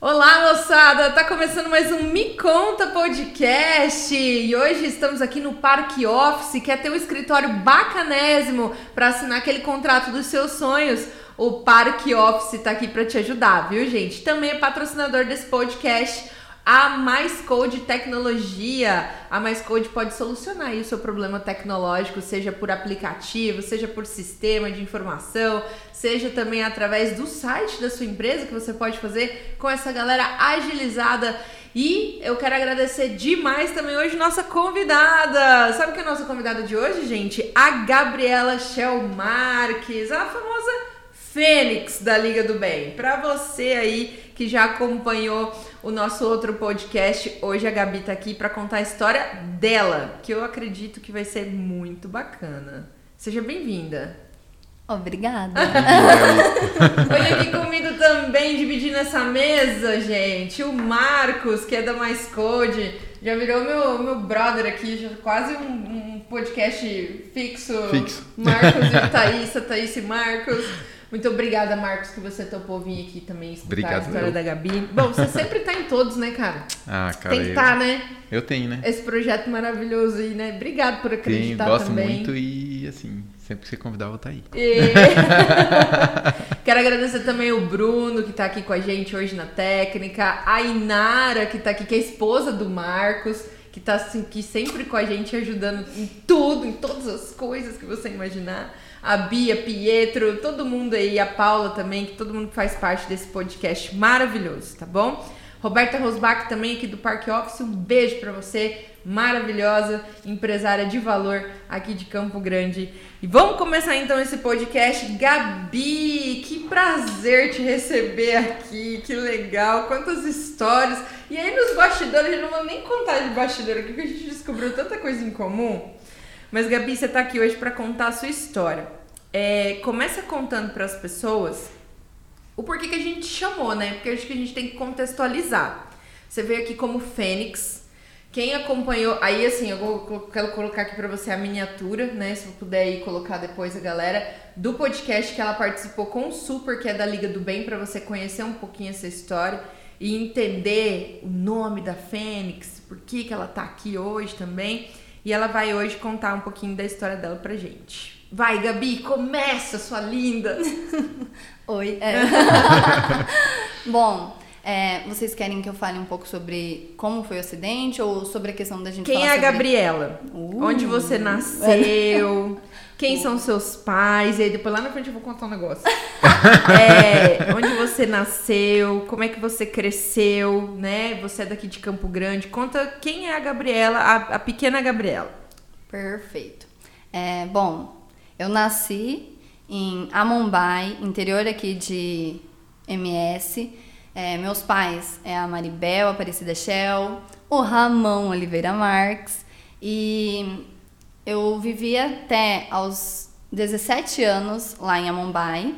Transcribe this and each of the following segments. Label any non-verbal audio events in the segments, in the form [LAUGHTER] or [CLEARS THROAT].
Olá, moçada! Tá começando mais um Me Conta Podcast e hoje estamos aqui no Parque Office, quer ter um escritório bacanésimo para assinar aquele contrato dos seus sonhos. O Parque Office tá aqui para te ajudar, viu, gente? Também é patrocinador desse podcast. A Mais Code Tecnologia. A Mais Code pode solucionar o seu problema tecnológico, seja por aplicativo, seja por sistema de informação, seja também através do site da sua empresa que você pode fazer com essa galera agilizada. E eu quero agradecer demais também hoje nossa convidada. Sabe quem é a nossa convidada de hoje, gente? A Gabriela Shell Marques, a famosa Fênix da Liga do Bem. Para você aí que já acompanhou o nosso outro podcast, hoje a Gabi tá aqui para contar a história dela, que eu acredito que vai ser muito bacana. Seja bem-vinda. Obrigada. Hoje aqui comigo também, dividindo essa mesa, gente, o Marcos, que é da Mais Code. Já virou meu, meu brother aqui, já quase um, um podcast fixo. Fixo. Marcos e Thaís, a Thaís e Marcos. Muito obrigada, Marcos, que você topou vir aqui também escutar Obrigado, a história eu. da Gabi. Bom, você sempre tá em todos, né, cara? Ah, cara. Tem que estar, né? Eu tenho, né? Esse projeto maravilhoso aí, né? Obrigado por acreditar gosto também. muito e assim, sempre que você convidar, eu vou estar aí. E- [LAUGHS] Quero agradecer também o Bruno, que tá aqui com a gente hoje na técnica, a Inara, que tá aqui, que é a esposa do Marcos, que tá assim, aqui sempre com a gente ajudando em tudo, em todas as coisas que você imaginar. A Bia, Pietro, todo mundo aí, a Paula também, que todo mundo faz parte desse podcast maravilhoso, tá bom? Roberta Rosbach também aqui do Parque Office, um beijo pra você, maravilhosa, empresária de valor aqui de Campo Grande. E vamos começar então esse podcast. Gabi, que prazer te receber aqui, que legal, quantas histórias. E aí nos bastidores, eu não vou nem contar de bastidor aqui, porque a gente descobriu tanta coisa em comum. Mas Gabi, você tá aqui hoje para contar a sua história. É, começa contando para as pessoas o porquê que a gente chamou, né? Porque acho que a gente tem que contextualizar. Você veio aqui como Fênix. Quem acompanhou, aí assim, eu vou, quero colocar aqui pra você a miniatura, né? Se eu puder aí colocar depois a galera do podcast que ela participou com o Super, que é da Liga do Bem, pra você conhecer um pouquinho essa história e entender o nome da Fênix, por que que ela tá aqui hoje também. E ela vai hoje contar um pouquinho da história dela pra gente. Vai, Gabi, começa, sua linda! [LAUGHS] Oi. é. [LAUGHS] Bom, é, vocês querem que eu fale um pouco sobre como foi o acidente ou sobre a questão da gente Quem é a sobre... Gabriela? Uh. Onde você nasceu? Quem são seus pais? E aí depois lá na frente eu vou contar um negócio. [LAUGHS] É, onde você nasceu? Como é que você cresceu? Né? Você é daqui de Campo Grande. Conta quem é a Gabriela, a, a pequena Gabriela. Perfeito. É, bom, eu nasci em Amombai, interior aqui de MS. É, meus pais é a Maribel Aparecida Shell, o Ramon Oliveira Marques. E eu vivi até aos 17 anos lá em Amombai,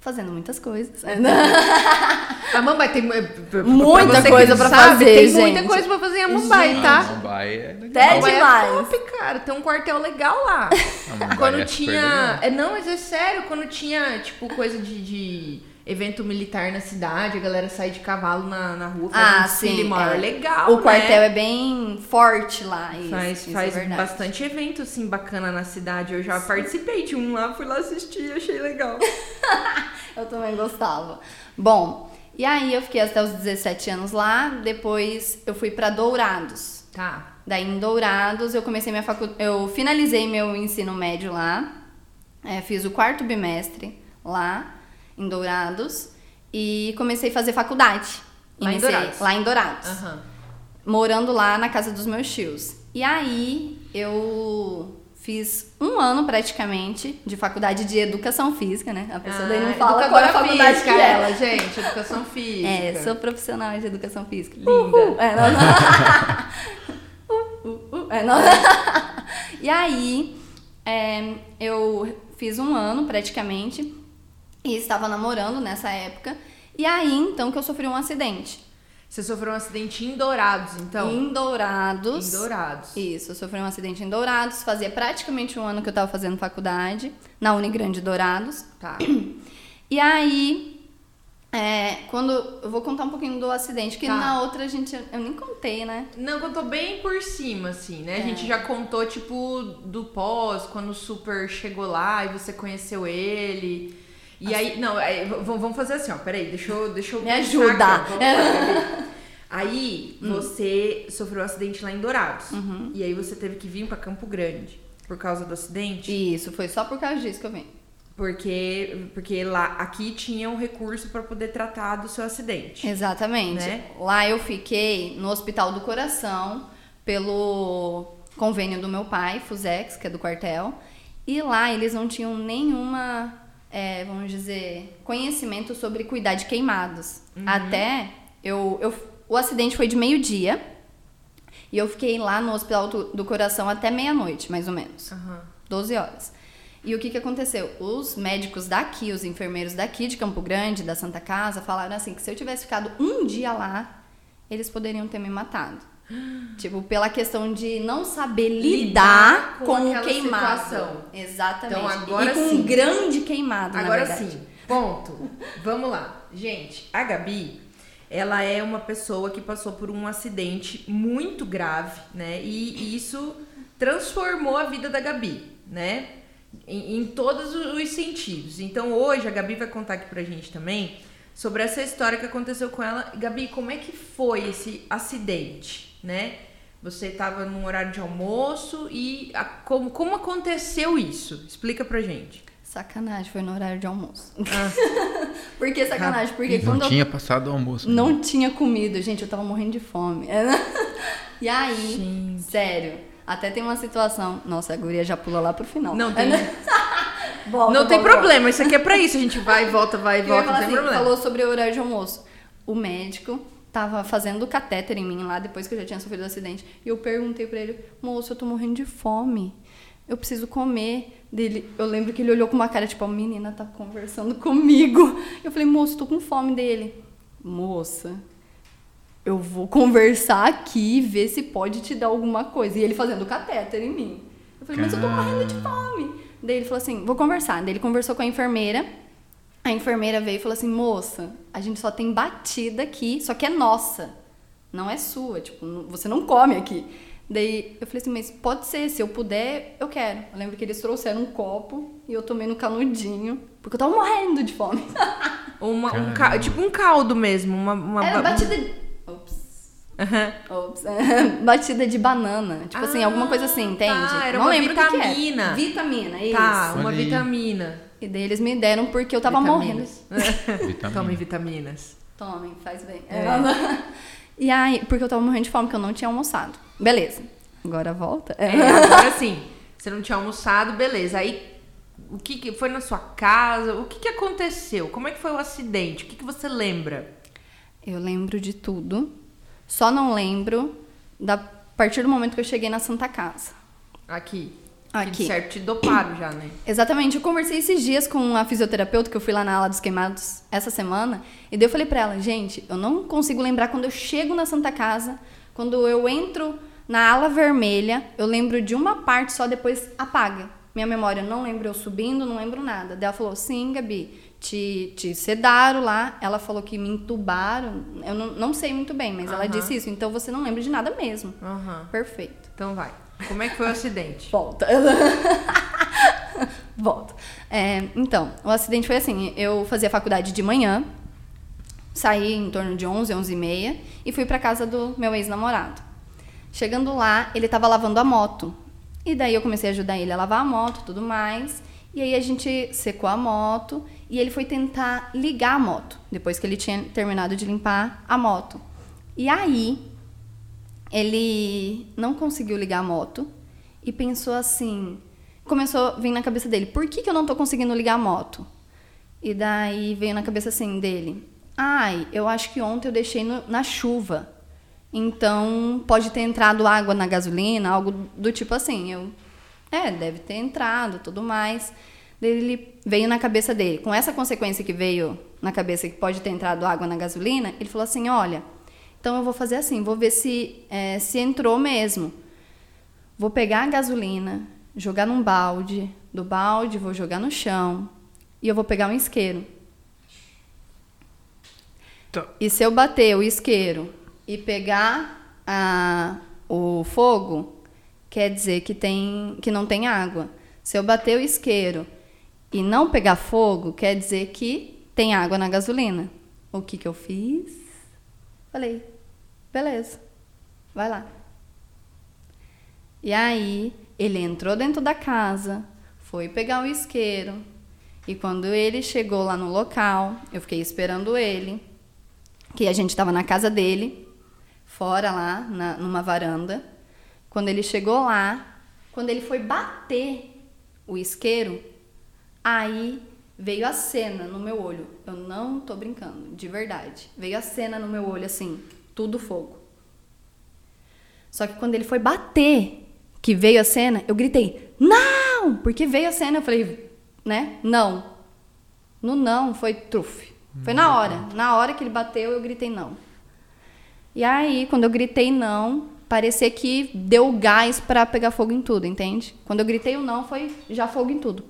fazendo muitas coisas. [LAUGHS] A Mumbai tem pra Muita que coisa pra sabe, fazer, Tem muita gente. coisa pra fazer em Mumbai, tá? Mumbai é legal. Mumbai demais. É top, cara. Tem um quartel legal lá. [LAUGHS] Quando é super tinha. legal. É, não, mas é sério, quando tinha, tipo, coisa de, de evento militar na cidade, a galera sai de cavalo na, na rua Ah, sim. maior. é. Legal. O quartel né? é bem forte lá. Isso, Faz, isso é faz verdade. bastante evento, assim, bacana na cidade. Eu já participei de um lá, fui lá assistir, achei legal. [LAUGHS] Eu também gostava. Bom, e aí eu fiquei até os 17 anos lá, depois eu fui pra Dourados. Tá. Daí em Dourados eu comecei minha facu... eu finalizei meu ensino médio lá. É, fiz o quarto bimestre lá em Dourados e comecei a fazer faculdade. Lá em Dourados? Lá em Dourados. Aham. morando lá na casa dos meus tios. E aí eu fiz um ano praticamente de faculdade de educação física, né? A pessoa daí não Ah, fala qual é a faculdade física, que é. ela, gente, educação [LAUGHS] física. É, sou profissional de educação física. Linda. Uhul. É, não, não. [LAUGHS] Uh, uh, uh. É, não. [LAUGHS] E aí, é, eu fiz um ano praticamente e estava namorando nessa época. E aí, então, que eu sofri um acidente. Você sofreu um acidente em Dourados, então? Em Dourados. Em Dourados. Isso, eu sofri um acidente em Dourados. Fazia praticamente um ano que eu tava fazendo faculdade, na Unigrande Dourados. Tá. E aí, é, quando. Eu vou contar um pouquinho do acidente, que Tá. na outra a gente. Eu nem contei, né? Não, contou bem por cima, assim, né? A É. gente já contou, tipo, do pós, quando o Super chegou lá e você conheceu ele. E aí, não, aí, vamos fazer assim, ó, peraí, deixa eu, deixa eu Me ajuda. aqui, lá. [LAUGHS] Aí, Hum. você sofreu um acidente lá em Dourados. Uhum. E aí você teve que vir pra Campo Grande por causa do acidente. Isso, foi só por causa disso que eu vim. Porque, porque lá, aqui tinha um recurso pra poder tratar do seu acidente. Exatamente. Né? Lá eu fiquei no Hospital do Coração pelo convênio do meu pai, Fusex, que é do quartel. E lá eles não tinham nenhuma, é, vamos dizer, conhecimento sobre cuidar de queimados. Até eu, eu. O acidente foi de meio-dia. E eu fiquei lá no Hospital do, Coração até meia-noite, mais ou menos. Aham. 12 horas. E o que, que aconteceu? Os médicos daqui, os enfermeiros daqui de Campo Grande, da Santa Casa, falaram assim que se eu tivesse ficado um dia lá, eles poderiam ter me matado. Tipo, pela questão de não saber lidar, Lidar com com, o queimado. situação. Exatamente. Então, agora e com sim. um grande queimado, Agora sim, ponto. Vamos lá. Gente, a Gabi, ela é uma pessoa que passou por um acidente muito grave, né? E isso transformou a vida da Gabi, né? Em, em todos os sentidos. Então hoje a Gabi vai contar aqui pra gente também sobre essa história que aconteceu com ela. Gabi, como é que foi esse acidente, né? Você estava num horário de almoço e a- como, como aconteceu isso? Explica pra gente. Sacanagem, foi no horário de almoço. Ah. [LAUGHS] Por que sacanagem? Porque Não quando eu tinha passado o almoço. Não tinha comido, gente, eu tava morrendo de fome. [LAUGHS] E aí, Gente. sério, até tem uma situação. Nossa, a guria já pula lá pro final. Não tem, [LAUGHS] Volta, não tem volta, problema, isso aqui é pra isso. A gente vai e volta, vai e volta. Eu não tem assim, problema. falou sobre o horário de almoço. O médico tava fazendo catéter em mim lá depois que eu já tinha sofrido o acidente. E eu perguntei pra ele, moço, eu tô morrendo de fome. Eu preciso comer. Dele, eu lembro que ele olhou com uma cara, tipo, a menina tá conversando comigo. [LAUGHS] Eu falei, moço, tô com fome dele. Moça, eu vou conversar aqui e ver se pode te dar alguma coisa. E ele fazendo catéter em mim. Eu falei, mas eu tô morrendo de fome. Daí ele falou assim, vou conversar. Daí ele conversou com a enfermeira. A enfermeira veio e falou assim, moça, a gente só tem batida aqui, só que é nossa. Não é sua, tipo, você não come aqui. Daí eu falei assim, mas pode ser, se eu puder, eu quero. Eu lembro que eles trouxeram um copo e eu tomei no canudinho, porque eu tava morrendo de fome. [LAUGHS] Uma, um ca- tipo um caldo mesmo, uma, uma Era ba- batida de... Ops. Aham. Ops. [LAUGHS] batida de banana. Tipo assim, alguma coisa assim, Ah, entende? tá, era Não uma lembro o que que é. vitamina. Vitamina, isso. Tá, uma Olha aí. vitamina. E daí eles me deram porque eu tava morrendo. Vitaminas. [LAUGHS] Vitamina. Tome vitaminas. Tomem, faz bem. É. [LAUGHS] E aí, porque eu tava morrendo de fome, porque eu não tinha almoçado. Beleza. Agora volta. É, [LAUGHS] agora sim, você não tinha almoçado, beleza. Aí, o que, que foi na sua casa? O que, que aconteceu? Como é que foi o acidente? O que, que você lembra? Eu lembro de tudo. Só não lembro da partir do momento que eu cheguei na Santa Casa. Aqui. Aqui. Certo te doparam já, né? Exatamente, eu conversei esses dias com a fisioterapeuta que eu fui lá na ala dos queimados essa semana, e daí eu falei pra ela, gente, eu não consigo lembrar quando eu chego na Santa Casa, quando eu entro na ala vermelha, eu lembro de uma parte só, depois apaga. Minha memória, não lembro eu subindo, não lembro nada. Daí ela falou, sim, Gabi, te, te sedaram lá. Ela falou que me entubaram. Eu não, não sei muito bem, mas ela Aham. disse isso. Então você não lembra de nada mesmo. Aham. Perfeito. Então vai. Como é que foi o acidente? Volta. [LAUGHS] Volta. É, então, o acidente foi assim: eu fazia faculdade de manhã, saí em torno de 11, 11 e meia e fui pra casa do meu ex-namorado. Chegando lá, ele tava lavando a moto. E daí eu comecei a ajudar ele a lavar a moto tudo mais. E aí a gente secou a moto e ele foi tentar ligar a moto, depois que ele tinha terminado de limpar a moto. E aí, ele não conseguiu ligar a moto e pensou assim. Começou a vir na cabeça dele: por que, que eu não tô conseguindo ligar a moto? E daí veio na cabeça assim dele: ai, eu acho que ontem eu deixei no- na chuva. Então pode ter entrado água na gasolina, algo do tipo assim. Eu, é, deve ter entrado, tudo mais. Ele veio na cabeça dele, com essa consequência que veio na cabeça que pode ter entrado água na gasolina, ele falou assim: olha, Então eu vou fazer assim, vou ver se, é, se entrou mesmo. Vou pegar a gasolina, jogar num balde, do balde vou jogar no chão e eu vou pegar um isqueiro. Tá. E se eu bater o isqueiro e pegar a, o fogo, quer dizer que, tem, que não tem água. Se eu bater o isqueiro e não pegar fogo, quer dizer que tem água na gasolina. O que, que eu fiz? Falei, beleza, vai lá. E aí, ele entrou dentro da casa, foi pegar o isqueiro. E quando ele chegou lá no local, eu fiquei esperando ele, que a gente estava na casa dele, fora lá, na, numa varanda. Quando ele chegou lá, quando ele foi bater o isqueiro, aí veio a cena no meu olho. Eu não tô brincando, de verdade. Veio a cena no meu olho assim, tudo fogo. Só que quando ele foi bater, que veio a cena, eu gritei: "Não!" Porque veio a cena, eu falei, né? Não. No não foi trufe. Foi na hora. Na hora que ele bateu, eu gritei não. E aí, quando eu gritei não, parecia que deu gás para pegar fogo em tudo, entende? Quando eu gritei o não, foi já fogo em tudo.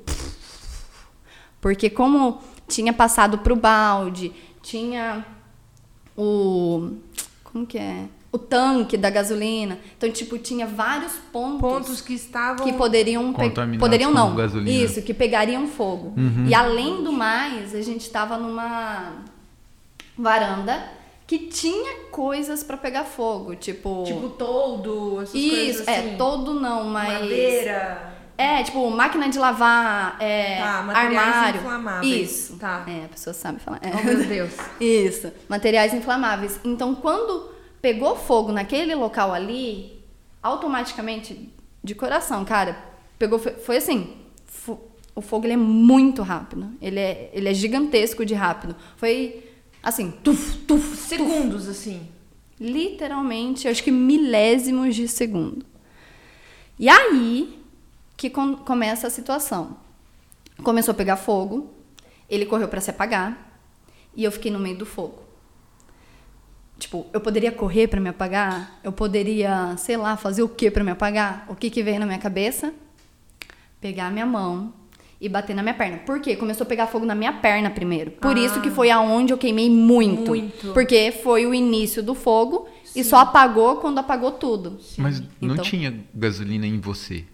Porque como tinha passado pro balde, tinha o como que é? O tanque da gasolina. Então, tipo, tinha vários pontos, Pontos que estavam. que poderiam poderiam com não. gasolina. Isso, que pegariam fogo. E além do mais, a gente estava numa varanda que tinha coisas para pegar fogo, tipo, Tipo toldo, essas isso, coisas assim. é todo não, mas Madeira. É, tipo, máquina de lavar, é, Tá, materiais armário. inflamáveis. Isso. Tá. É, a pessoa sabe falar. É. Oh, meu [LAUGHS] Deus. Isso, materiais inflamáveis. Então, quando pegou fogo naquele local ali, automaticamente, de coração, cara, pegou, foi, assim, o fogo ele é muito rápido, ele é, ele é gigantesco de rápido. Foi assim, tuf, tuf, Segundos, assim. literalmente, acho que milésimos de segundo. E aí que com- começa a situação. Começou a pegar fogo, ele correu para se apagar e eu fiquei no meio do fogo. Tipo, eu poderia correr para me apagar? Eu poderia, sei lá, fazer o que para me apagar? O que que veio na minha cabeça? Pegar a minha mão e bater na minha perna. Por quê? Começou a pegar fogo na minha perna primeiro. Por Ah. isso que foi aonde eu queimei muito. Muito. Porque foi o início do fogo e só apagou quando apagou tudo. Mas não Então- tinha gasolina em você?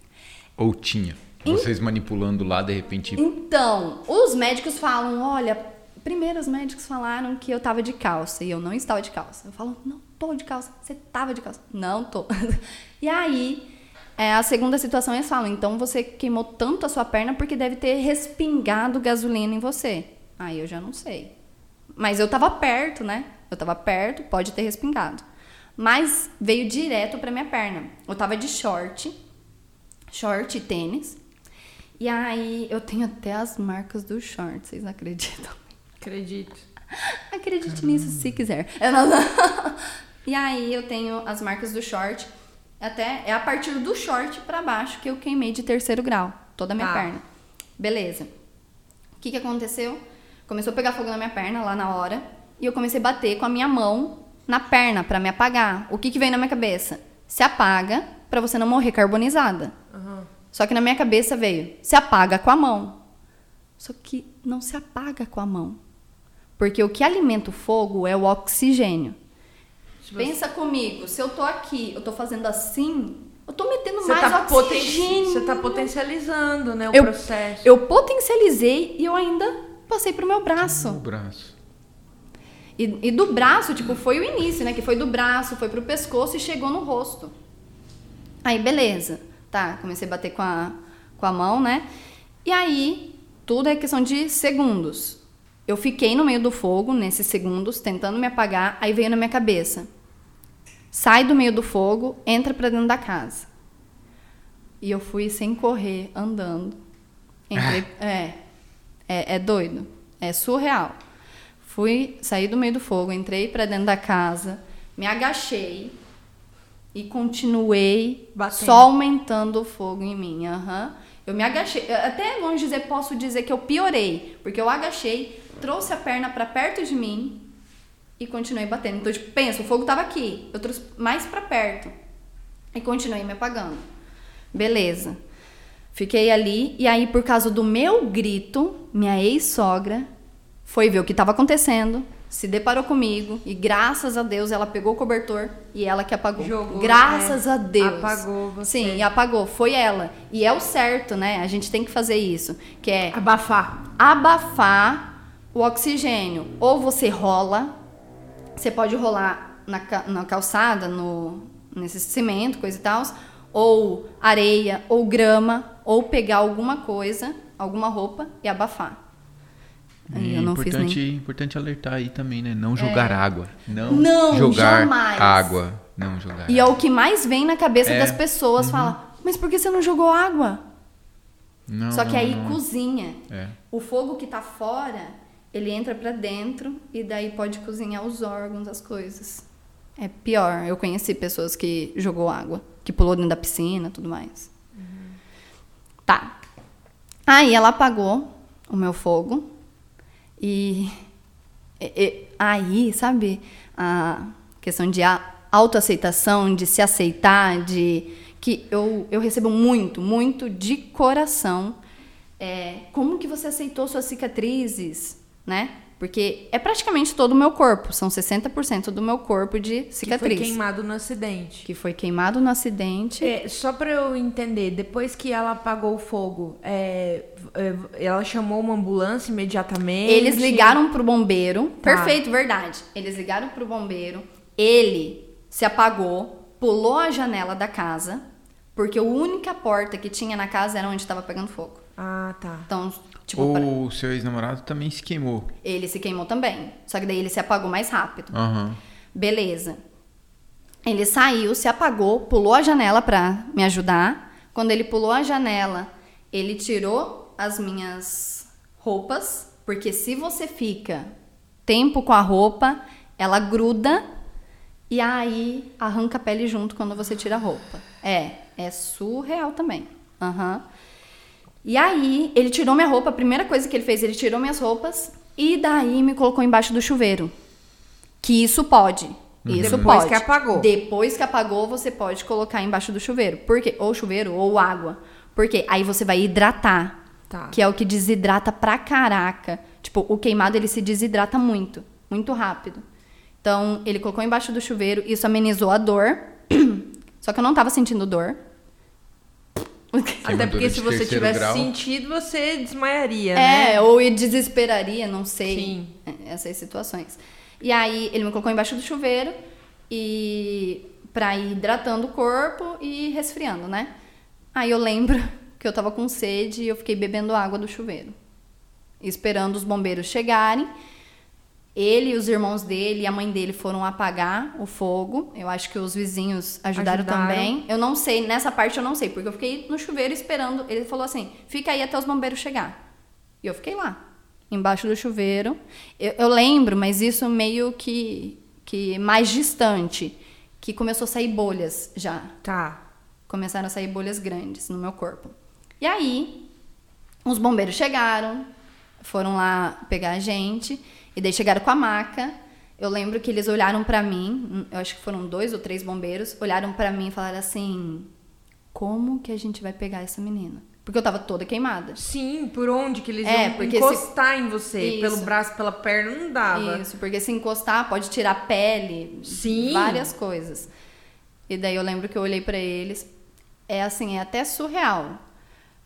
Ou tinha? Vocês manipulando lá, de repente. Então, os médicos falam, olha, primeiro os médicos falaram que eu tava de calça e eu não estava de calça. Eu falo, não tô de calça. Você tava de calça? Não tô. [LAUGHS] e aí, é, a segunda situação eles falam, então você queimou tanto a sua perna porque deve ter respingado gasolina em você. Aí eu já não sei. Mas eu tava perto, né? Eu tava perto, pode ter respingado. Mas veio direto pra minha perna. Eu tava de short, short e tênis. E aí eu tenho até as marcas do short, vocês acreditam? Acredito. [LAUGHS] Acredite nisso se quiser. Não- [LAUGHS] e aí eu tenho as marcas do short. Até é a partir do short pra baixo que eu queimei de terceiro grau, toda a minha Tá. perna. Beleza. O que que aconteceu? Começou a pegar fogo na minha perna lá na hora e eu comecei a bater com a minha mão na perna pra me apagar. O que que veio na minha cabeça? Se apaga pra você não morrer carbonizada. Aham. Só que na minha cabeça veio, se apaga com a mão. Só que não se apaga com a mão. Porque o que alimenta o fogo é o oxigênio. Tipo Pensa comigo, se eu tô aqui, eu tô fazendo assim, eu tô metendo Você mais tá, poten- oxigênio. você tá potencializando, né, o Eu- processo. Eu potencializei e eu ainda passei pro meu braço. O braço. E, e do braço, tipo, foi o início, né? Que foi do braço, foi pro pescoço e chegou no rosto. Aí, beleza. Tá, comecei a bater com a, com a mão, né? E aí, tudo é questão de segundos. Eu fiquei no meio do fogo, nesses segundos, tentando me apagar. Aí veio na minha cabeça. Sai do meio do fogo, entra pra dentro da casa. E eu fui sem correr, andando. Entrei, [LAUGHS] é, é, é doido. É surreal. Fui, saí do meio do fogo, entrei pra dentro da casa, me agachei e continuei Batendo. só aumentando o fogo em mim. aham. Eu me agachei, até longe dizer, posso dizer que eu piorei, porque eu agachei, trouxe a perna pra perto de mim e continuei batendo. Então, tipo, pensa, o fogo tava aqui, eu trouxe mais pra perto e continuei me apagando. Beleza. Fiquei ali e aí por causa do meu grito, minha ex-sogra foi ver o que estava acontecendo, se deparou comigo e graças a Deus ela pegou o cobertor e ela que apagou. Jogou, graças é, a Deus. apagou você. Sim, apagou, foi ela. E é o certo, né? A gente tem que fazer isso, que é Abafar. abafar o oxigênio. Ou você rola, você pode rolar na, na calçada, no, nesse cimento, coisa e tal, ou areia, ou grama, ou pegar alguma coisa, alguma roupa e abafar. É eu não fiz importante, nem. É. importante alertar aí também, né? Não jogar água. Não, Não, jogar jamais. água. Não jogar E é água. o que mais vem na cabeça É. das pessoas, fala, mas por que você não jogou água? Não, Só que não, aí não. cozinha. É. O fogo que tá fora, ele entra pra dentro e daí pode cozinhar os órgãos, as coisas. É pior. Eu conheci pessoas que jogou água, que pulou dentro da piscina, tudo mais. Tá. Aí ela apagou o meu fogo e, e- e- aí, sabe, a questão de autoaceitação, de se aceitar, de que eu, eu recebo muito, muito de coração. É, como que você aceitou suas cicatrizes, né? Porque é praticamente todo o meu corpo, são 60% do meu corpo de Que cicatriz. foi queimado no acidente. Que foi queimado no acidente. É, só pra eu entender, depois que ela apagou o fogo, é, é, ela chamou uma ambulância imediatamente? Eles ligaram pro bombeiro. Tá. Perfeito, verdade. Eles ligaram pro bombeiro. Ele se apagou, pulou a janela da casa, porque a única porta que tinha na casa era onde estava pegando fogo. Ah, tá. Então, tipo, pra- O seu ex-namorado também se queimou. ele se queimou também. Só que daí ele se apagou mais rápido. Aham. Beleza. Ele saiu, se apagou, pulou a janela pra me ajudar. Quando ele pulou a janela, ele tirou as minhas roupas, porque se você fica tempo com a roupa, ela gruda e aí arranca a pele junto quando você tira a roupa. É, é surreal também. Aham. E aí, ele tirou minha roupa, a primeira coisa que ele fez, ele tirou minhas roupas e daí me colocou embaixo do chuveiro. Que isso pode. Isso Depois pode. que apagou. Depois que apagou, você pode colocar embaixo do chuveiro. Por quê? Ou chuveiro ou água. Porque aí você vai hidratar. Tá. Que é o que desidrata pra caraca. Tipo, o queimado ele se desidrata muito, muito rápido. Então, ele colocou embaixo do chuveiro, isso amenizou a dor. [CLEARS THROAT] Só que eu não tava sentindo dor. Até porque se você tivesse grau. sentido, você desmaiaria, né? É, ou desesperaria, não sei. Sim. É, Essas situações. E aí ele me colocou embaixo do chuveiro e pra ir hidratando o corpo e resfriando, né? Aí eu lembro [LAUGHS] que eu tava com sede e eu fiquei bebendo água do chuveiro. Esperando os bombeiros chegarem. Ele e os irmãos dele e a mãe dele foram apagar o fogo. Eu acho que os vizinhos ajudaram, Ajudaram. também. Eu não sei, nessa parte eu não sei, porque eu fiquei no chuveiro esperando. Ele falou assim: fica aí até os bombeiros chegar. E eu fiquei lá, embaixo do chuveiro. Eu, eu lembro, mas isso meio que, que mais distante, que começou a sair bolhas já. Tá. Começaram a sair bolhas grandes no meu corpo. E aí, os bombeiros chegaram, foram lá pegar a gente, e daí chegaram com a maca. Eu lembro que eles olharam pra mim, eu acho que foram dois ou três bombeiros, olharam pra mim e falaram assim: como que a gente vai pegar essa menina? Porque eu tava toda queimada. Sim, por onde que eles É, iam encostar em você? Isso. Pelo braço, pela perna, não dava. Isso, porque se encostar pode tirar pele, Sim. várias coisas. E daí eu lembro que eu olhei pra eles, é assim, é até surreal.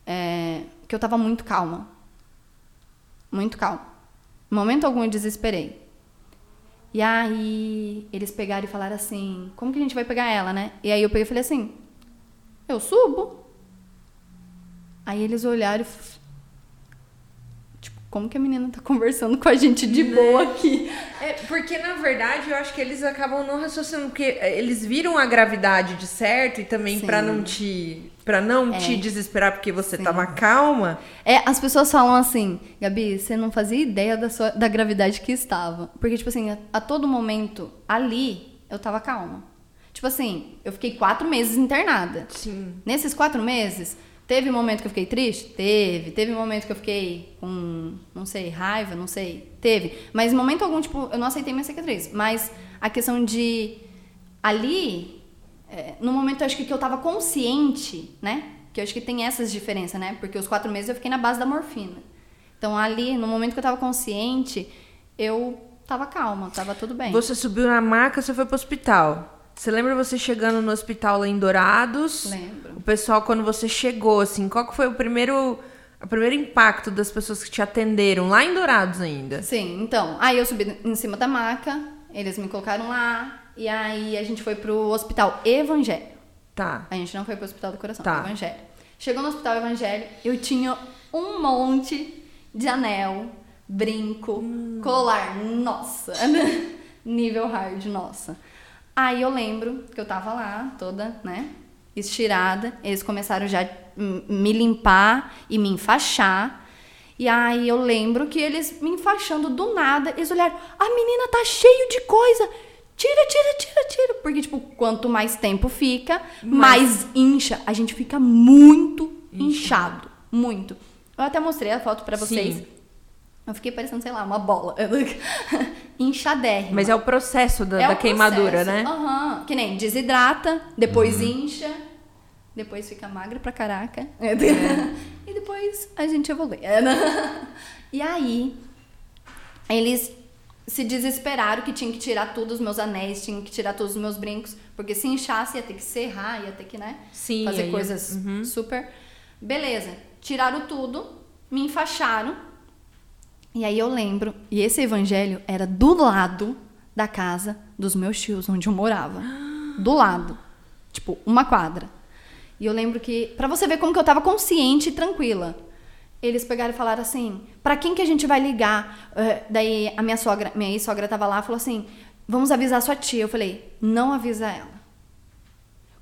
É, que eu tava muito calma. Muito calma. Momento algum eu desesperei. E aí eles pegaram e falaram assim: "Como que a gente vai pegar ela, né?" E aí eu peguei e falei assim: "Eu subo". Aí eles olharam e tipo, como que a menina tá [LAUGHS] conversando com a gente de boa aqui? É, porque na verdade eu acho que eles acabam não raciocinando, porque é, eles viram a gravidade de certo e também pra não te para não É. te desesperar porque você Sim. tava calma. É, as pessoas falam assim, Gabi, você não fazia ideia da, sua, da gravidade que estava. Porque, tipo assim, a, a todo momento, ali, eu tava calma. Tipo assim, eu fiquei quatro meses internada. Sim. Nesses quatro meses, Teve um momento que eu fiquei triste? Teve. Teve um momento que eu fiquei com, não sei, raiva? Não sei. Teve. Mas momento algum, tipo, eu não aceitei minha cicatriz. Mas a questão de. Ali, é, no momento acho que, que eu tava consciente, né? Que eu acho que tem essas diferenças, né? Porque os quatro meses eu fiquei na base da morfina. Então ali, no momento que eu tava consciente, eu tava calma, tava tudo bem. Você subiu na maca, você foi pro hospital. Você lembra você chegando no hospital lá em Dourados? Lembro. O pessoal, quando você chegou, assim, qual que foi o primeiro, o primeiro impacto das pessoas que te atenderam lá em Dourados ainda? Sim, então. Aí eu subi em cima da maca, eles me colocaram lá, e aí a gente foi pro hospital Evangelho. Tá. A gente não foi pro hospital do coração, Tá. Evangelho. Chegou no hospital Evangelho, eu tinha um monte de anel, brinco, colar, nossa, [LAUGHS] nível hard, nossa. Aí eu lembro que eu tava lá, toda, né, estirada, eles começaram já me limpar e me enfaixar. E aí eu lembro que eles me enfaixando do nada, eles olharam, a menina tá cheio de coisa. Tira, tira, tira, tira. Porque, tipo, quanto mais tempo fica, mais incha. A gente fica muito inchado. Muito. Eu até mostrei a foto pra vocês. Sim. Eu fiquei parecendo, sei lá, uma bola. [LAUGHS] Inchadérrima. Mas é o processo da, É da o queimadura, processo. né? Aham. Que nem desidrata, depois incha, depois fica magra pra caraca. [LAUGHS] e depois a gente evolui. [LAUGHS] e aí, eles se desesperaram que tinha que tirar todos os meus anéis, tinha que tirar todos os meus brincos, porque se inchasse ia ter que serrar, ia ter que, né? Sim, fazer aí- coisas uhum. super. Beleza. Tiraram tudo, me enfaixaram. E aí eu lembro, e esse evangelho era do lado da casa dos meus tios, onde eu morava. Do lado. Tipo, uma quadra. E eu lembro que, pra você ver como que eu tava consciente e tranquila. Eles pegaram e falaram assim: "Pra quem que a gente vai ligar?" Eh, daí a minha sogra, minha ex-sogra tava lá, e falou assim: "Vamos avisar sua tia". Eu falei: "Não avisa ela".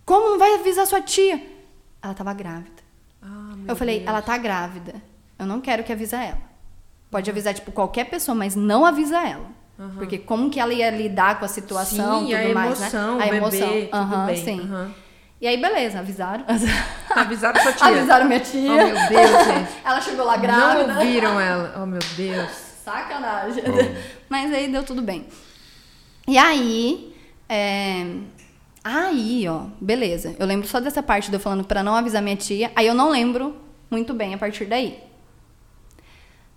Como não vai avisar sua tia? Ela tava grávida. Ah, Eu falei, Deus. ela tá grávida. Eu não quero que avisa ela. Pode avisar, tipo, qualquer pessoa, mas não avisa ela. Porque como que ela ia lidar com a situação Sim, tudo a mais, emoção, né? A emoção. bebê, tudo Aham, bem, sim. aham. E aí, beleza, avisaram. [LAUGHS] Avisaram sua tia. avisaram minha tia. Oh, meu Deus, gente. [LAUGHS] ela chegou lá grávida. Não ouviram ela. Oh, meu Deus. Sacanagem. [LAUGHS] Mas aí deu tudo bem. E aí, é, aí, ó, beleza. Eu lembro só dessa parte de eu falando pra não avisar minha tia. Aí eu não lembro muito bem a partir daí.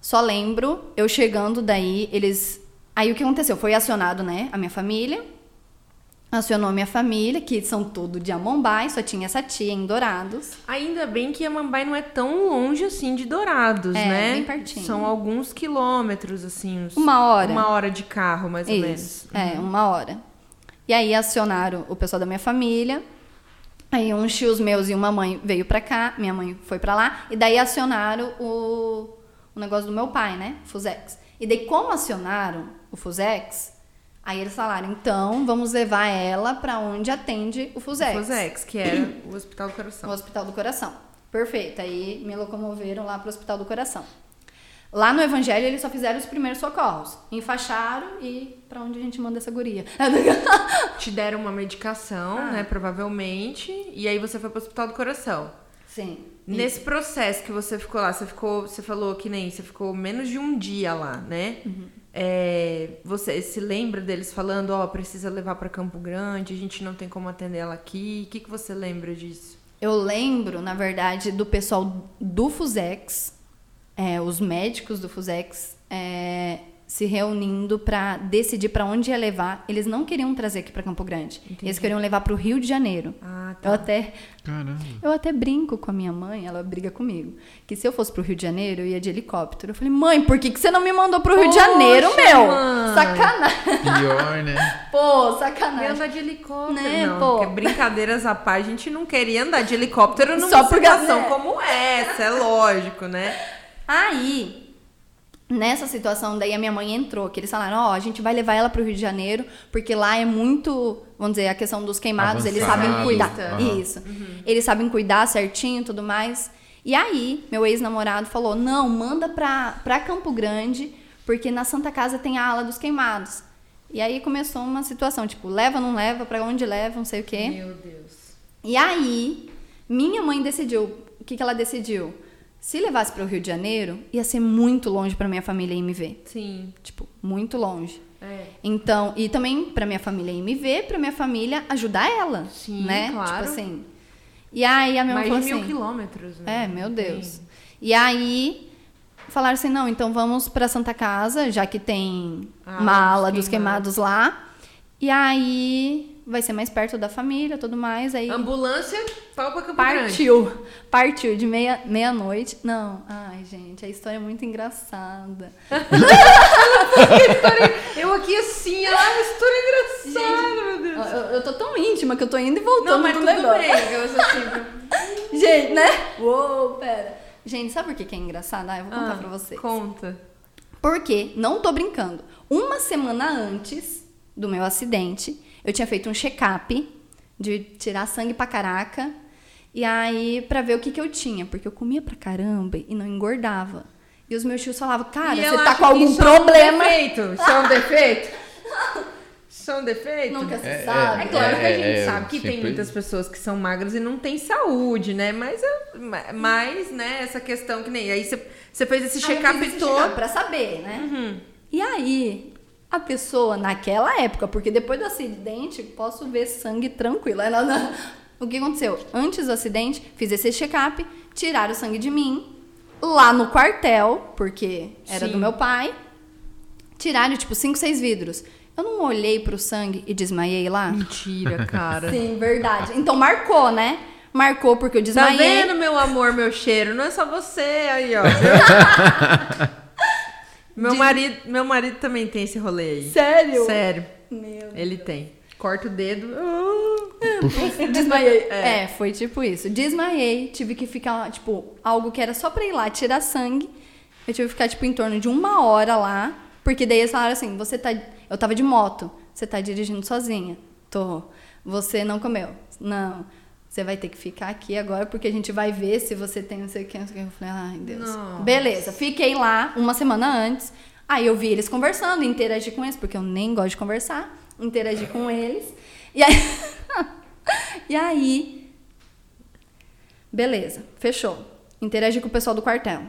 Só lembro eu chegando daí, eles. Aí o que aconteceu? Foi acionado, né, a minha família. Acionou minha família, que são tudo de Amombai, só tinha essa tia em Dourados. Ainda bem que Amambai não é tão longe assim de Dourados, É, né? bem pertinho. São alguns quilômetros, assim. uns- Uma hora. Uma hora de carro, mais ou Isso, menos. é, uma hora. E aí acionaram o pessoal da minha família. Aí uns tios meus e uma mãe veio pra cá, minha mãe foi pra lá, e daí acionaram o, o negócio do meu pai, né? Fusex. E daí, como acionaram o Fusex, aí eles falaram, então vamos levar ela pra onde atende o Fusex. Fusex, que era o Hospital do Coração. Hospital do Coração. Perfeito. Aí me locomoveram lá pro Hospital do Coração. Lá no Evangelho, eles só fizeram os primeiros socorros. Enfaixaram e pra onde a gente manda essa guria? [LAUGHS] Te deram uma medicação, Ah. né? Provavelmente. E aí você foi pro Hospital do Coração. Sim. Nesse processo que você ficou lá, você ficou, você falou que nem, você ficou menos de um dia lá, né? Uhum. É, você se lembra deles falando, ó, precisa levar pra Campo Grande, a gente não tem como atender ela aqui. O que, que você lembra disso? Eu lembro, na verdade, do pessoal do Fusex, é, os médicos do Fusex, é, se reunindo pra decidir pra onde ia levar. Eles não queriam trazer aqui pra Campo Grande. Eles queriam levar pro Rio de Janeiro. Ah, Eu até Caramba. Eu até brinco com a minha mãe, ela briga comigo. Que se eu fosse pro Rio de Janeiro, eu ia de helicóptero. Eu falei, mãe, por que, que você não me mandou pro Rio de Janeiro, meu? mãe. Sacanagem. Pior, né? Pô, Ia sacanagem. andar de helicóptero. Né, não, pô? porque brincadeiras à parte, a gente não queria andar de helicóptero numa Só situação né? como essa, é lógico, né? Aí, nessa situação, daí a minha mãe entrou, que eles falaram, ó, a gente vai levar ela pro Rio de Janeiro, porque lá é muito, vamos dizer, a questão dos queimados, eles Avançado, sabem cuidar. aham. Isso. Eles sabem cuidar certinho e tudo mais. E aí, meu ex-namorado falou, não, manda pra, pra Campo Grande, porque na Santa Casa tem a ala dos queimados. E aí começou uma situação, tipo, leva, não leva, pra onde leva, não sei o quê. Meu Deus. E aí, minha mãe decidiu, o que, que ela decidiu? Se levasse para o Rio de Janeiro, ia ser muito longe para minha família ir me ver. Sim. Tipo, muito longe. É. Então, e também pra minha família ir me ver, pra minha família ajudar ela. Sim, né? claro. Tipo assim. E aí a minha mãe Mais de falou mil assim. quilômetros. né? É, meu Deus. E aí falaram assim: não, então vamos pra Santa Casa, já que tem Ah, mala dos queimados lá. E aí vai ser mais perto da família tudo mais. Aí Ambulância, pau pra Campo Grande. partiu. Partiu de meia- meia-noite. não, ai, gente, a história é muito engraçada. [LAUGHS] Eu aqui assim, ah, uma história engraçada, meu Deus. Eu, eu tô tão íntima que eu tô indo e voltando Não, mas do tudo negócio. bem. Eu sou assim, [LAUGHS] Gente, né? Uou, pera. Gente, sabe por que, que é engraçado? Ah, eu vou contar Ah, pra vocês. Conta. Porque, não tô brincando, uma semana antes do meu acidente, eu tinha feito um check-up de tirar sangue pra caraca. E aí, pra ver o que, que eu tinha. Porque eu comia pra caramba e não engordava. E os meus tios falavam, cara, E você tá com algum isso é um problema. defeito. Isso é um defeito? Isso é um defeito? Nunca se É, sabe. É claro que a É, gente é, sabe que tem sempre- muitas pessoas que são magras e não têm saúde, né? Mas, eu- mas né, essa questão que nem. Aí você, fez esse check-up todo. check-up Pra saber, né? E aí, a pessoa, naquela época, porque depois do acidente, posso ver sangue tranquilo. Ela- não- O que aconteceu? Antes do acidente, fiz esse check-up, tiraram o sangue de mim, lá no quartel, porque era Sim. do meu pai. Tiraram, tipo, 5, 6 vidros. Eu não olhei pro sangue e desmaiei lá? Mentira, cara. Sim, verdade. Então marcou, né? Marcou porque eu Tá desmaiei. vendo, meu amor, meu cheiro? Não é só você aí, ó. [LAUGHS] meu, marido, meu marido também tem esse rolê aí. Sério? Sério. Meu Ele tem. Corta o dedo. ah. [LAUGHS] Desmaiei. É. foi tipo isso. Desmaiei, tive que ficar, tipo, algo que era só pra ir lá tirar sangue. Eu tive que ficar, tipo, em torno de uma hora lá. Porque daí eles falaram assim: você tá. Eu tava de moto, você tá dirigindo sozinha. Tô. Você não comeu. Não. Você vai ter que ficar aqui agora porque a gente vai ver se você tem não sei o que. Não sei o que. Eu falei, ai, Deus. Beleza, fiquei lá uma semana antes. Aí eu vi eles conversando, interagi com eles, porque eu nem gosto de conversar. Interagi com eles. E aí. [LAUGHS] e aí. Beleza, fechou. Interagi com o pessoal do quartel.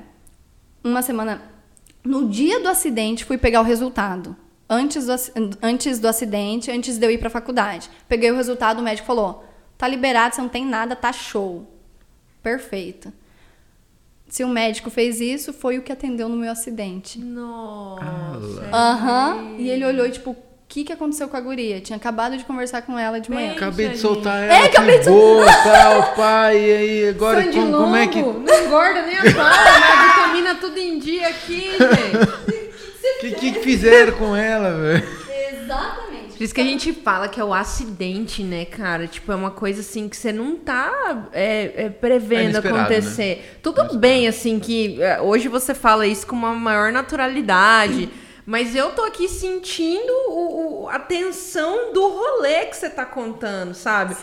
Uma semana. No dia do acidente, fui pegar o resultado. Antes do, antes do acidente, antes de eu ir pra faculdade. Peguei o resultado, o médico falou: tá liberado, você não tem nada, tá show. Perfeito. Se o médico fez isso, foi o que atendeu no meu acidente. Nossa. Aham. E ele olhou e, tipo, o que, que aconteceu com a guria? Tinha acabado de conversar com ela de manhã. Acabei de soltar É, ela, acabei que de boa, tal, pai, e aí, agora como, como é que... Não engorda nem a bala, mas a vitamina tudo em dia aqui, gente. O [LAUGHS] que, que fizeram com ela, velho? Exatamente. Por isso que a gente fala que é o acidente, né, cara? Tipo, é uma coisa assim que você não tá é, é, É prevendo inesperado, acontecer. Tudo bem, assim, que é, hoje você fala isso com uma maior naturalidade. Mas eu tô aqui sentindo o, o- a tensão do rolê que você tá contando, sabe?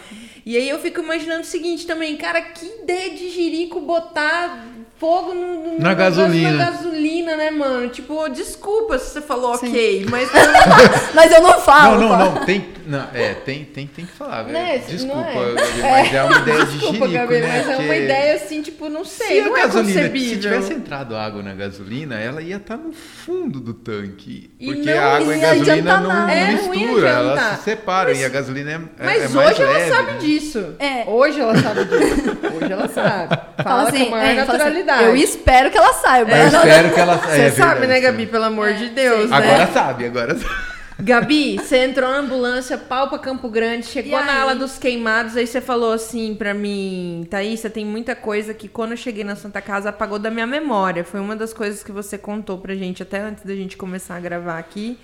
E aí eu fico imaginando o seguinte também, cara, que ideia de jirico botar fogo no, no Na gasolina. Na gasolina, né, mano? Tipo, desculpa se você falou Sim. ok, mas [LAUGHS] Mas eu não falo. Não, não, não, tem, não, é, tem, tem, tem que falar, velho. Né, Desculpa, não é? Gabi, mas é uma [LAUGHS] ideia de Desculpa, jirico, Gabi, né? mas é uma ideia assim, tipo, não sei, Se a não é gasolina, se concebível. tivesse entrado água na gasolina, ela ia estar no fundo do tanque. E Porque não a água e ia a gasolina não, É, não ia mistura, elas adiantar. se separam Mas- e a gasolina é, é, Mas é mais hoje ela leve, sabe né? disso. É. Hoje ela sabe disso. Hoje ela sabe. Fala, com a maior é, fala assim, naturalidade. eu espero que ela saiba. Eu espero que ela Você é sabe, verdade, né, Gabi? Pelo amor de Deus, Agora né? sabe, agora sabe. Gabi, você entrou na ambulância, pau pra Campo Grande, chegou E na aí? ala dos queimados, aí você falou assim pra mim, Thaís, você tem muita coisa que quando eu cheguei na Santa Casa apagou da minha memória. Foi uma das coisas que você contou pra gente até antes da gente começar a gravar aqui.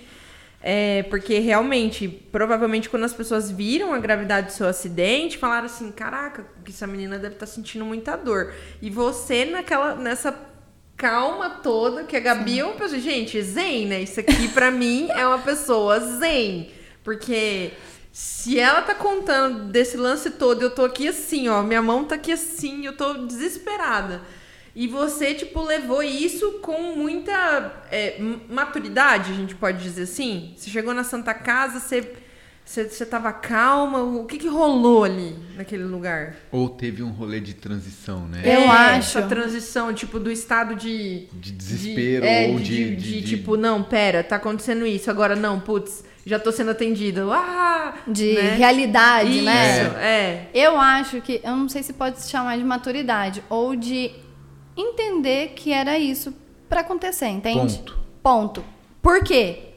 É, porque realmente, provavelmente quando as pessoas viram a gravidade do seu acidente, falaram assim: caraca, que essa menina deve estar sentindo muita dor. E você naquela, nessa calma toda, que a Gabi é uma pessoa, gente, zen, né? Isso aqui pra mim é uma pessoa zen. Porque se ela tá contando desse lance todo, eu tô aqui assim, ó, minha mão tá aqui assim, eu tô desesperada. E você, tipo, levou isso com muita é, maturidade, a gente pode dizer assim? Você chegou na Santa Casa, você, Você, você tava calma? O que que rolou ali naquele lugar? Ou teve um rolê de transição, né? Eu É, acho. Essa transição, tipo, do estado de... De desespero é, ou de, de- de- tipo, não, pera, tá acontecendo isso, agora não, putz, já tô sendo atendida. Ah! De né? realidade, Isso, né? é. Eu acho que, eu não sei se pode se chamar de maturidade ou de entender que era isso pra acontecer, entende? Ponto. Ponto. Por quê?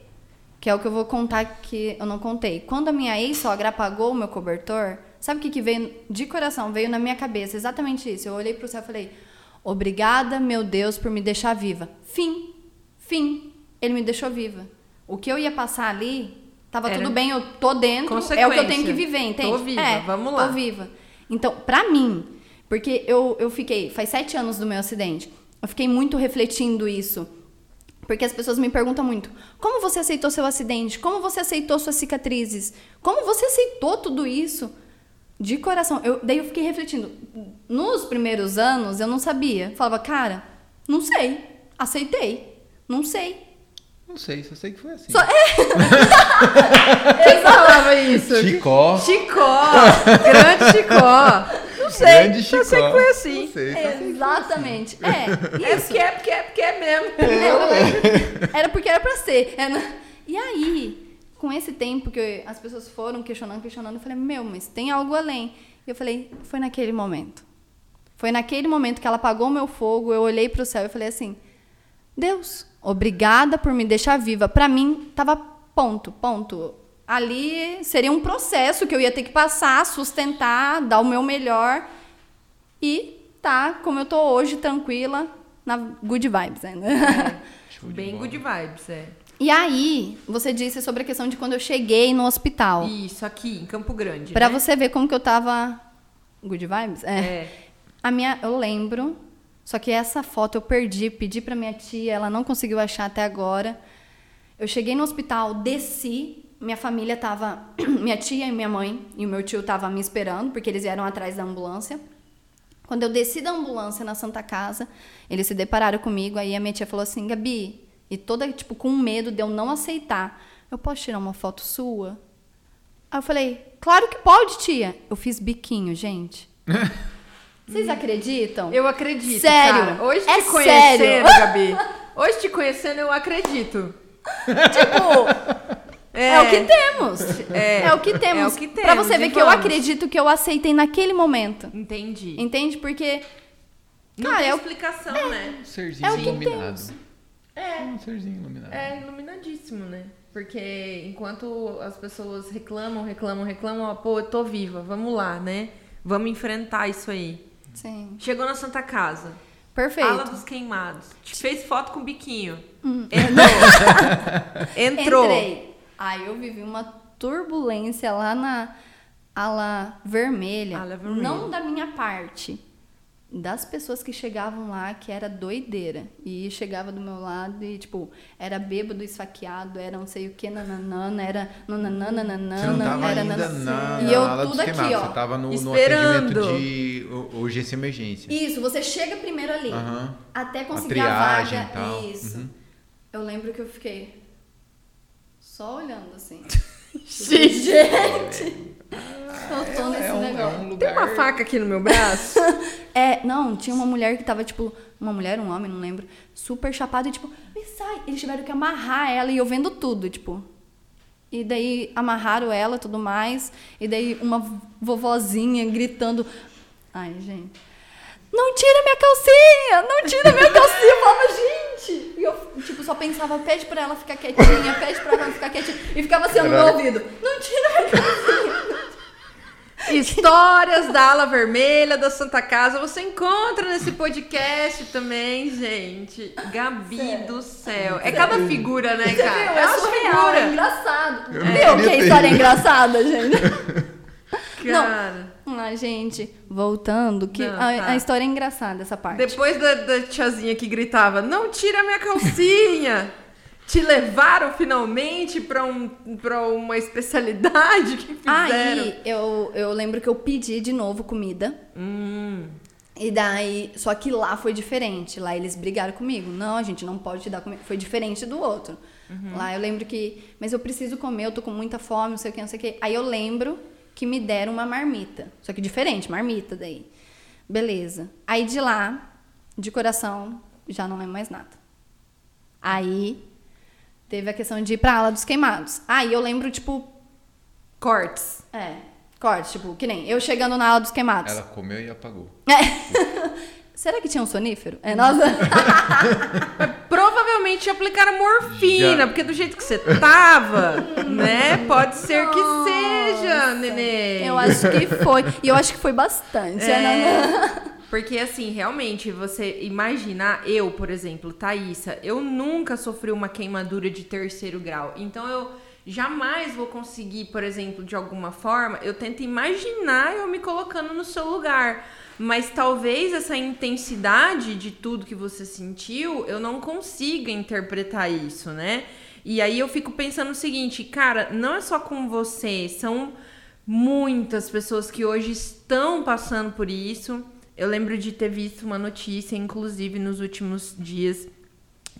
Que é o que eu vou contar que eu não contei. Quando a minha ex-sogra apagou o meu cobertor, sabe o que, que veio de coração? Veio na minha cabeça exatamente isso. Eu olhei pro céu e falei: Obrigada, meu Deus, por me deixar viva. Fim. Fim. Ele me deixou viva. O que eu ia passar ali, tava Era tudo bem, eu tô dentro, é o que eu tenho que viver, entende? Tô viva, é, vamos lá. Tô viva. Então, pra mim, porque eu, eu fiquei, faz sete anos do meu acidente, eu fiquei muito refletindo isso. Porque as pessoas me perguntam muito: como você aceitou seu acidente? Como você aceitou suas cicatrizes? Como você aceitou tudo isso? De coração. Eu, daí eu fiquei refletindo. Nos primeiros anos eu não sabia. Falava, cara, não sei. Aceitei. Não sei. Não sei, só sei que foi assim. Só- [LAUGHS] Quem falava isso? Chicó. Chicó! Grande Chicó! Não sei, Grande só sei Chicó. que foi assim. Não sei, sei que foi Exatamente. É, É isso. porque é, porque é, porque é mesmo. Era porque era pra ser. Era- E aí, com esse tempo que as pessoas foram questionando, questionando, eu falei, meu, mas tem algo além. E eu falei, foi naquele momento. Foi naquele momento que ela apagou o meu fogo, eu olhei pro céu e falei assim, Deus, obrigada por me deixar viva. Pra mim, tava ponto, ponto. Ali seria um processo que eu ia ter que passar, sustentar, dar o meu melhor e tá como eu tô hoje, tranquila, na good vibes ainda. Show de Bem good vibes, é. E aí, você disse sobre a questão de quando eu cheguei no hospital. Isso, aqui, em Campo Grande. Pra né? você ver como que eu tava. Good vibes? É. É. A minha. Eu lembro. Só que essa foto eu perdi, pedi pra minha tia, ela não conseguiu achar até agora. Eu cheguei no hospital, desci, minha família tava. [CLEARS THROAT] Minha tia e minha mãe e o meu tio estavam me esperando, porque eles vieram atrás da ambulância. Quando eu desci da ambulância na Santa Casa, eles se depararam comigo, aí a minha tia falou assim, Gabi, e toda, tipo, com medo de eu não aceitar, eu posso tirar uma foto sua? Aí eu falei, claro que pode, tia. Eu fiz biquinho, gente. [LAUGHS] Vocês acreditam? Eu acredito, Sério, cara. Hoje é te conhecendo, sério. Gabi. Hoje te conhecendo, eu acredito. [LAUGHS] Tipo, é. o que temos. É. É, o que temos. É o que Pra temos, você e ver que eu acredito que eu aceitei naquele momento. Entendi. Entende? Porque, Não cara, tem eu- explicação, né? Um serzinho É o que iluminado. É. Um serzinho iluminado. É iluminadíssimo, né? Porque enquanto as pessoas reclamam, reclamam, reclamam, ó, pô, eu tô viva, vamos lá, né? Vamos enfrentar isso aí. sim. Chegou na Santa Casa. Perfeito. Ala dos queimados. Te fez foto com biquinho. Hum. Entrou. [LAUGHS] Entrou. Entrei. Aí eu vivi uma turbulência lá na ala vermelha. Ala vermelha. Não da minha parte. Das pessoas que chegavam lá, que era doideira. E chegava do meu lado e, tipo, era bêbado esfaqueado, era não sei o que, nananana, era nananana, Você não tava era ainda na, E eu tudo aqui, ó. Você tava no, no Esperando. atendimento de urgência e emergência. Isso, você chega primeiro ali. Aham. Até conseguir a, triagem vaga. e tal. Isso. Uhum. Eu lembro que eu fiquei só olhando assim. [LAUGHS] Gente, Gente! Eu tô nesse É um, é negócio. um tem lugar... uma faca aqui no meu braço. [LAUGHS] É, não, tinha uma mulher que tava, tipo, uma mulher, um homem, não lembro, super chapada e, tipo, me sai. Eles tiveram que amarrar ela e eu vendo tudo, tipo. E daí amarraram ela e tudo mais. E daí uma vovozinha gritando. Ai, gente. Não tira minha calcinha! Não tira minha calcinha! Eu falava, gente! E eu, tipo, só pensava, pede pra ela ficar quietinha, pede pra ela ficar quietinha. E ficava assim no meu ouvido. Não tira calcinha! Histórias da ala vermelha da Santa Casa. Você encontra nesse podcast também, gente. Gabi do céu. É cada figura, né, Você cara? viu? É É uma surreal, é figura. engraçado. Eu Viu que a história é engraçada, gente? [LAUGHS] Cara. Ai, gente, voltando, que Não, a, tá. a história é engraçada, essa parte. Depois da, da tiazinha que gritava, não tira minha calcinha. Te levaram finalmente pra, um, pra uma especialidade que fizeram. Aí, eu, eu lembro que eu pedi de novo comida. Hum, E daí, só que lá foi diferente. Lá eles brigaram comigo. Não, a gente não pode te dar comida. Foi diferente do outro. Lá eu lembro que, mas eu preciso comer, eu tô com muita fome, não sei o que, não sei o que. Aí eu lembro que me deram uma marmita. Só que diferente, marmita daí. Beleza. Aí de lá, de coração, já não lembro mais nada. Aí teve a questão de ir pra ala dos queimados. Aí eu lembro, tipo, Cortes. é, corte, tipo, que nem eu chegando na ala dos queimados. Ela comeu e apagou. [LAUGHS] Será que tinha um sonífero? É, nossa. [LAUGHS] Provavelmente aplicaram morfina, Já. porque do jeito que você tava, [LAUGHS] né? Pode ser que seja, nenê. eu acho que foi. E eu acho que foi bastante. É. né? Porque assim, realmente, você imaginar, eu, por exemplo, Thaísa, eu nunca sofri uma queimadura de terceiro grau. Então eu jamais vou conseguir, por exemplo, de alguma forma, eu tento imaginar eu me colocando no seu lugar. Mas talvez essa intensidade de tudo que você sentiu, eu não consiga interpretar isso, né? E aí eu fico pensando o seguinte, cara, não é só com você, são muitas pessoas que hoje estão passando por isso. Eu lembro de ter visto uma notícia, inclusive nos últimos dias,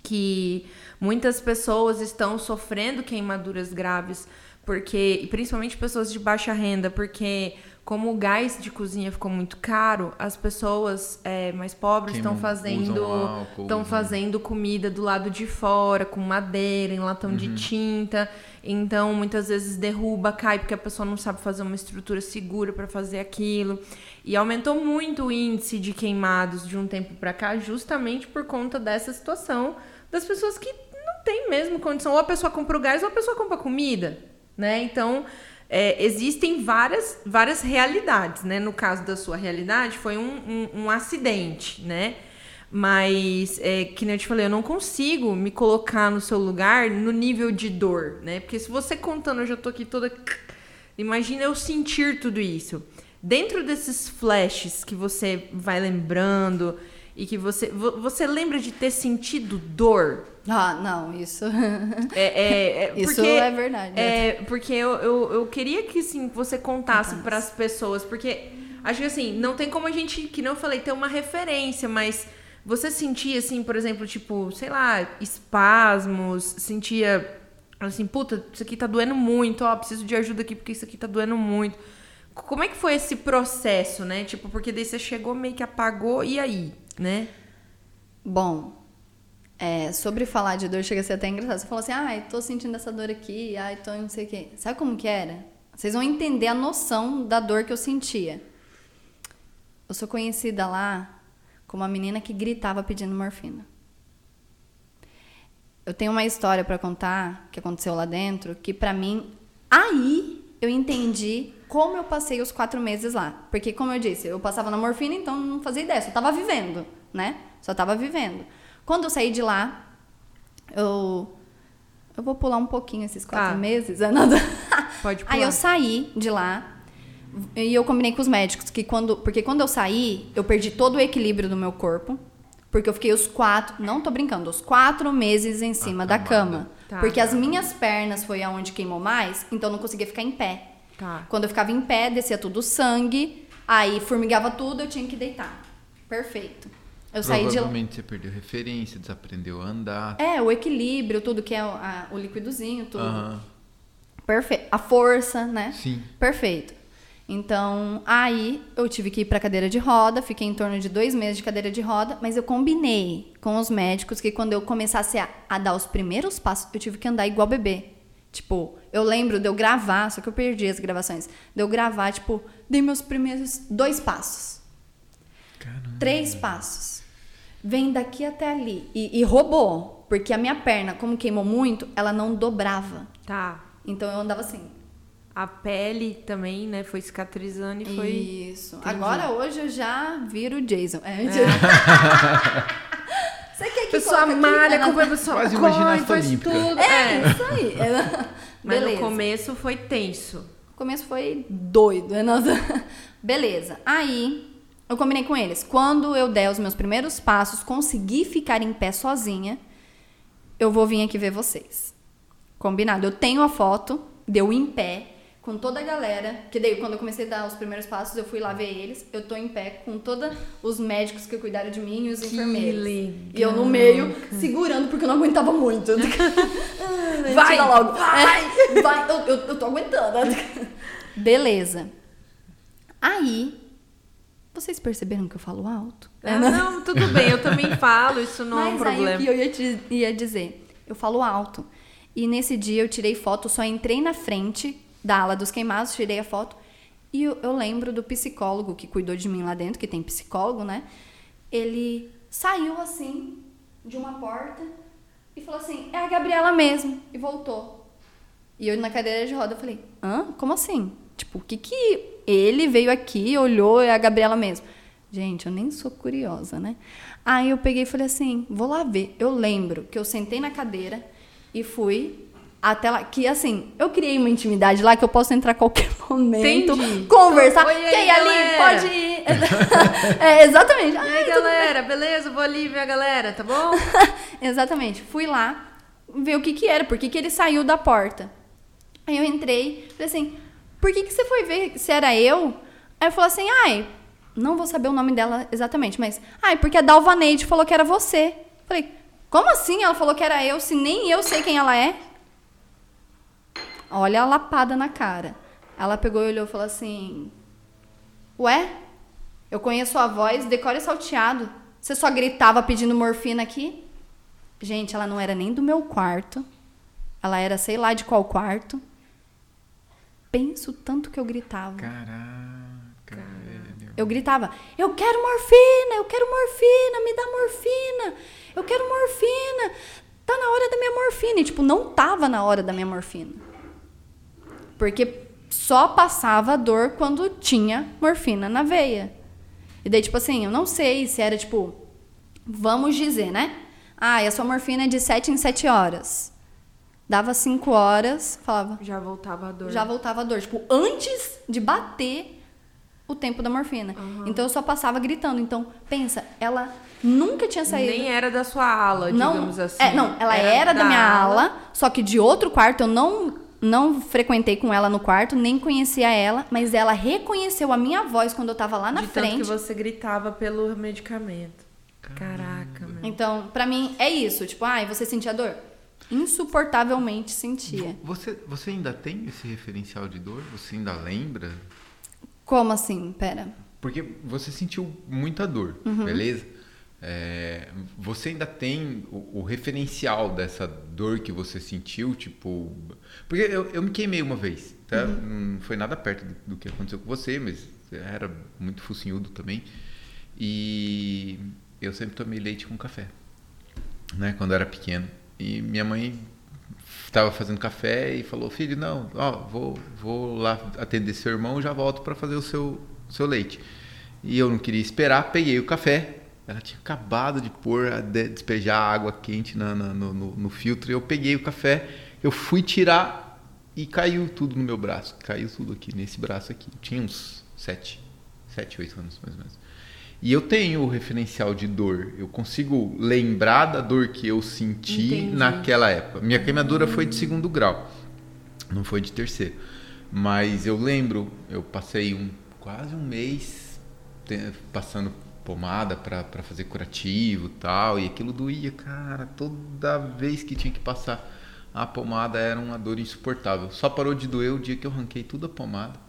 que muitas pessoas estão sofrendo queimaduras graves, porque, principalmente pessoas de baixa renda, porque como o gás de cozinha ficou muito caro, as pessoas é, mais pobres estão fazendo estão fazendo comida do lado de fora, com madeira, em latão de tinta. Então, muitas vezes derruba, cai, porque a pessoa não sabe fazer uma estrutura segura para fazer aquilo. E aumentou muito o índice de queimados de um tempo para cá, justamente por conta dessa situação das pessoas que não têm mesmo condição. Ou a pessoa compra o gás ou a pessoa compra comida, né? Então, é, existem várias, várias realidades, né? No caso da sua realidade, foi um, um, um acidente, né? Mas, é, que nem eu te falei, eu não consigo me colocar no seu lugar no nível de dor, né? Porque se você contando, eu já tô aqui toda. Imagina eu sentir tudo isso. Dentro desses flashes que você vai lembrando e que você. vo- Você lembra de ter sentido dor? Ah, não, isso. [LAUGHS] É, é, é, Isso porque- é verdade. É, porque eu, eu, eu queria que assim, você contasse para as pessoas, porque acho que assim, não tem como a gente, que não eu falei, ter uma referência, mas você sentia assim, por exemplo, tipo, sei lá, espasmos, sentia assim, puta, isso aqui tá doendo muito, ó, preciso de ajuda aqui porque isso aqui tá doendo muito. Como é que foi esse processo, né? Tipo, porque daí você chegou meio que apagou e aí, né? Bom, é, sobre falar de dor chega a ser até engraçado. Você falou assim, ai, tô sentindo essa dor aqui, ai, tô não sei o quê. Sabe como que era? Vocês vão entender a noção da dor que eu sentia. Eu sou conhecida lá como a menina que gritava pedindo morfina. Eu tenho uma história pra contar que aconteceu lá dentro, que pra mim, aí eu entendi como eu passei os quatro meses lá. Porque, como eu disse, eu passava na morfina, então não fazia ideia, só tava vivendo, né? Só tava vivendo. Quando eu saí de lá, eu. Eu vou pular um pouquinho esses quatro Tá. meses. é nada. [LAUGHS] Pode Aí pular. eu saí de lá e eu combinei com os médicos que quando. Porque quando eu saí, eu perdi todo o equilíbrio do meu corpo. Porque eu fiquei os quatro. Não tô brincando, os quatro meses em cima da cama. Tá. Porque as minhas pernas foi aonde queimou mais, então eu não conseguia ficar em pé. Tá. Quando eu ficava em pé, descia tudo sangue, aí formigava tudo, eu tinha que deitar. Perfeito. Eu saí de lá. Provavelmente você perdeu referência, desaprendeu a andar. É, o equilíbrio, tudo que é o, a- o liquidozinho, tudo. Aham. Perfeito. A força, né? Sim. Perfeito. Então, aí eu tive que ir pra cadeira de roda, fiquei em torno de dois meses de cadeira de roda, mas eu combinei com os médicos que quando eu começasse a, a dar os primeiros passos, eu tive que andar igual bebê. Tipo, eu lembro de eu gravar, só que eu perdi as gravações, de eu gravar, tipo, dei meus primeiros dois passos. Três passos. Vem daqui até ali. E, e roubou, porque a minha perna, como queimou muito, ela não dobrava. Tá. Então eu andava assim. A pele também, né, foi cicatrizando e foi. Isso. Entendi. Agora hoje eu já viro o Jason. É, [LAUGHS] Você quer que pessoa aqui? malha, Ela- acompanha a pessoa Quase corre, faz olímpica. tudo. É, É. isso aí. [LAUGHS] Ela- Mas Beleza. no começo foi tenso. O começo foi doido. né? Nossa. [LAUGHS] Beleza. Aí, eu combinei com eles. Quando eu der os meus primeiros passos, conseguir ficar em pé sozinha, eu vou vir aqui ver vocês. Combinado. Eu tenho a foto de eu em pé, com toda a galera. Que daí, quando eu comecei a dar os primeiros passos, eu fui lá ver eles. Eu tô em pé com todos os médicos que cuidaram de mim e os enfermeiros. legal, E eu no meio, segurando, porque eu não aguentava muito. [LAUGHS] Vai, logo. vai. É, vai, eu, eu, eu tô aguentando. [LAUGHS] Beleza. Aí, vocês perceberam que eu falo alto? Ah, não, tudo bem, eu também [LAUGHS] falo, isso não é um Mas aí o problema. que eu ia, te- ia dizer? Eu falo alto. E nesse dia eu tirei foto, só entrei na frente da ala dos queimados, tirei a foto. E eu, eu lembro do psicólogo que cuidou de mim lá dentro, que tem psicólogo, né? Ele saiu assim de uma porta e falou assim: é a Gabriela mesmo. E voltou. E eu na cadeira de roda eu falei: hã? Como assim? Tipo, o que que ele veio aqui, olhou, é a Gabriela mesmo. Gente, eu nem sou curiosa, né? Aí eu peguei e falei assim: vou lá ver. Eu lembro que eu sentei na cadeira e fui até lá. Que assim, eu criei uma intimidade lá que eu posso entrar a qualquer [LAUGHS] momento, Entendi. conversar. Então, Quem ali galera. pode ir. [LAUGHS] é, exatamente. E Ai, aí, tudo galera, beleza? Vou ali ver a galera, tá bom? [LAUGHS] Exatamente. Fui lá ver o que que era, por que que ele saiu da porta. Aí eu entrei, falei assim, por que que você foi ver se era eu? Aí eu falei assim, ai, não vou saber o nome dela exatamente, mas, ai, porque a Dalvaneide falou que era você. Falei, como assim ela falou que era eu, se nem eu sei quem ela é? Olha a lapada na cara. Ela pegou e olhou e falou assim, ué, eu conheço a voz, decore salteado. Você só gritava pedindo morfina aqui? Gente, ela não era nem do meu quarto. Ela era sei lá de qual quarto. Penso tanto que eu gritava. Caraca, velho. Eu gritava: Eu quero morfina, eu quero morfina, me dá morfina, eu quero morfina. Tá na hora da minha morfina. E, tipo, não tava na hora da minha morfina. Porque só passava a dor quando tinha morfina na veia. E daí, tipo assim, eu não sei se era tipo, vamos dizer, né? Ah, e a sua morfina é de 7 em 7 horas. Dava 5 horas, falava, Já voltava a dor. já voltava a dor. Tipo, antes de bater o tempo da morfina. Então eu só passava gritando. Então, pensa, ela nunca tinha saído. Nem era da sua ala, não, digamos assim. É, não, ela era, da, minha ala, só que de outro quarto. Eu não, não frequentei com ela no quarto, nem conhecia ela, mas ela reconheceu a minha voz quando eu tava lá na de tanto frente. que você gritava pelo medicamento. Caraca, mano. Então, pra mim, é isso. Tipo, ai, você sentia dor? Insuportavelmente sentia. Você, você ainda tem esse referencial de dor? Você ainda lembra? Como assim? Pera. Porque você sentiu muita dor, Uhum. beleza? É, você ainda tem o, o referencial dessa dor que você sentiu, tipo. Porque eu, eu me queimei uma vez, tá? Uhum. Não foi nada perto do, do que aconteceu com você, mas era muito focinhudo também. E eu sempre tomei leite com café, né? Quando eu era pequeno. E minha mãe estava fazendo café e falou: Filho, não, ó, vou, vou lá atender seu irmão já volto para fazer o seu, seu leite. E eu não queria esperar, peguei o café. Ela tinha acabado de pôr, de- despejar água quente na- na- no, no- no filtro. Eu peguei o café, eu fui tirar e caiu tudo no meu braço. Caiu tudo aqui, nesse braço aqui. Eu tinha uns sete, sete, oito anos mais ou menos. E eu tenho o referencial de dor. Eu consigo lembrar da dor que eu senti Entendi. naquela época. Minha queimadura foi de segundo grau, não foi de terceiro. Mas eu lembro, eu passei um, quase um mês passando pomada para fazer curativo e tal. E aquilo doía, cara. Toda vez que tinha que passar a pomada era uma dor insuportável. Só parou de doer o dia que eu ranquei tudo a pomada.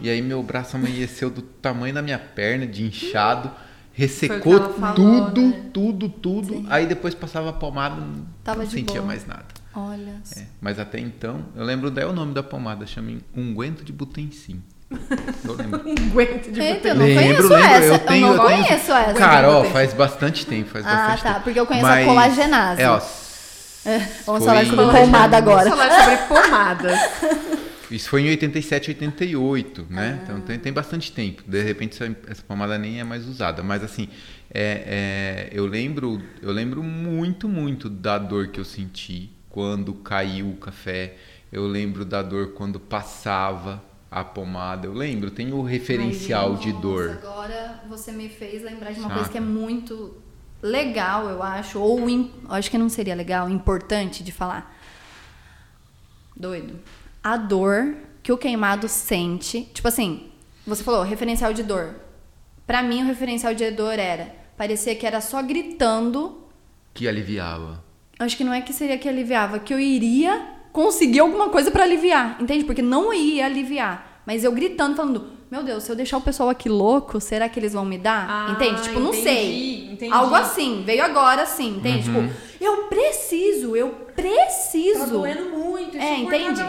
E aí meu braço amanheceu do tamanho da minha perna, de inchado. Ressecou falou, tudo, né? tudo, tudo. Aí depois passava a pomada, Tava não sentia boa. mais nada. Olha. É, mas até então, eu lembro daí o nome da pomada, chama unguento de butensim. Eu lembro. [LAUGHS] Aguento de Eita, eu não conheço essa. Eu, tenho- não eu tenho- conheço essa. Cara, ó, faz bastante tempo, faz Ah, bastante tá, tempo. porque eu conheço a colagenase. É, ó, Vamos foi- falar sobre Vamos pomada agora. falar sobre pomadas. [LAUGHS] Isso foi em 87, 88, Ah. né? Então tem, tem bastante tempo. De repente essa, essa pomada nem é mais usada. Mas assim, é, é, eu lembro, eu lembro muito, muito da dor que eu senti quando caiu o café. Eu lembro da dor quando passava a pomada. Eu lembro, tem o referencial de Nossa, dor. Agora você me fez lembrar de uma Saca. coisa que é muito legal, eu acho, ou eu acho que não seria legal, importante de falar. Doido. A dor que o queimado sente. Tipo assim, você falou referencial de dor. Pra mim, o referencial de dor era. Parecia que era só gritando. Que aliviava. Acho que não é que seria que aliviava, que eu iria conseguir alguma coisa pra aliviar. Entende? Porque não ia aliviar. Mas eu gritando, falando, meu Deus, se eu deixar o pessoal aqui louco, será que eles vão me dar? Ah, entende? Tipo, não entendi, sei. entendi. Algo assim, veio agora assim, entende? Uhum. Tipo, eu preciso, eu preciso. Tá doendo muito, É, entende?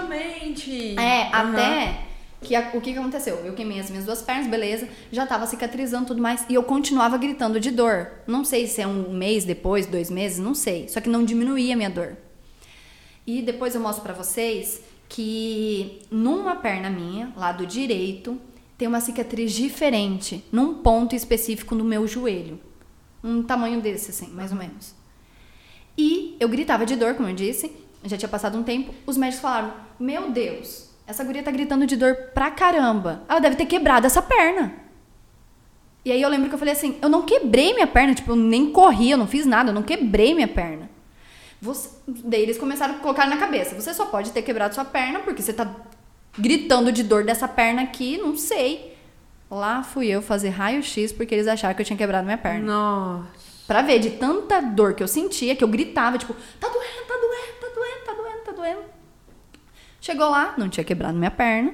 É, Aham. até que a- o que, que aconteceu? Eu queimei as minhas duas pernas, beleza, já tava cicatrizando tudo mais, e eu continuava gritando de dor. Não sei se é um mês depois, dois meses, não sei. Só que não diminuía a minha dor. E depois eu mostro pra vocês que numa perna minha, lado direito, tem uma cicatriz diferente, num ponto específico no meu joelho. Um tamanho desse, assim, mais ou menos. E eu gritava de dor, como eu disse, já tinha passado um tempo. Os médicos falaram: Meu Deus, essa guria tá gritando de dor pra caramba. Ela deve ter quebrado essa perna. E aí eu lembro que eu falei assim: Eu não quebrei minha perna, tipo, eu nem corri, eu não fiz nada, eu não quebrei minha perna. Você... Daí eles começaram a colocar na cabeça: Você só pode ter quebrado sua perna porque você tá gritando de dor dessa perna aqui, não sei. Lá fui eu fazer raio-x porque eles acharam que eu tinha quebrado minha perna. Nossa. Pra ver de tanta dor que eu sentia, que eu gritava, tipo, tá doendo, tá doendo, tá doendo, tá doendo, tá doendo. Chegou lá, não tinha quebrado minha perna.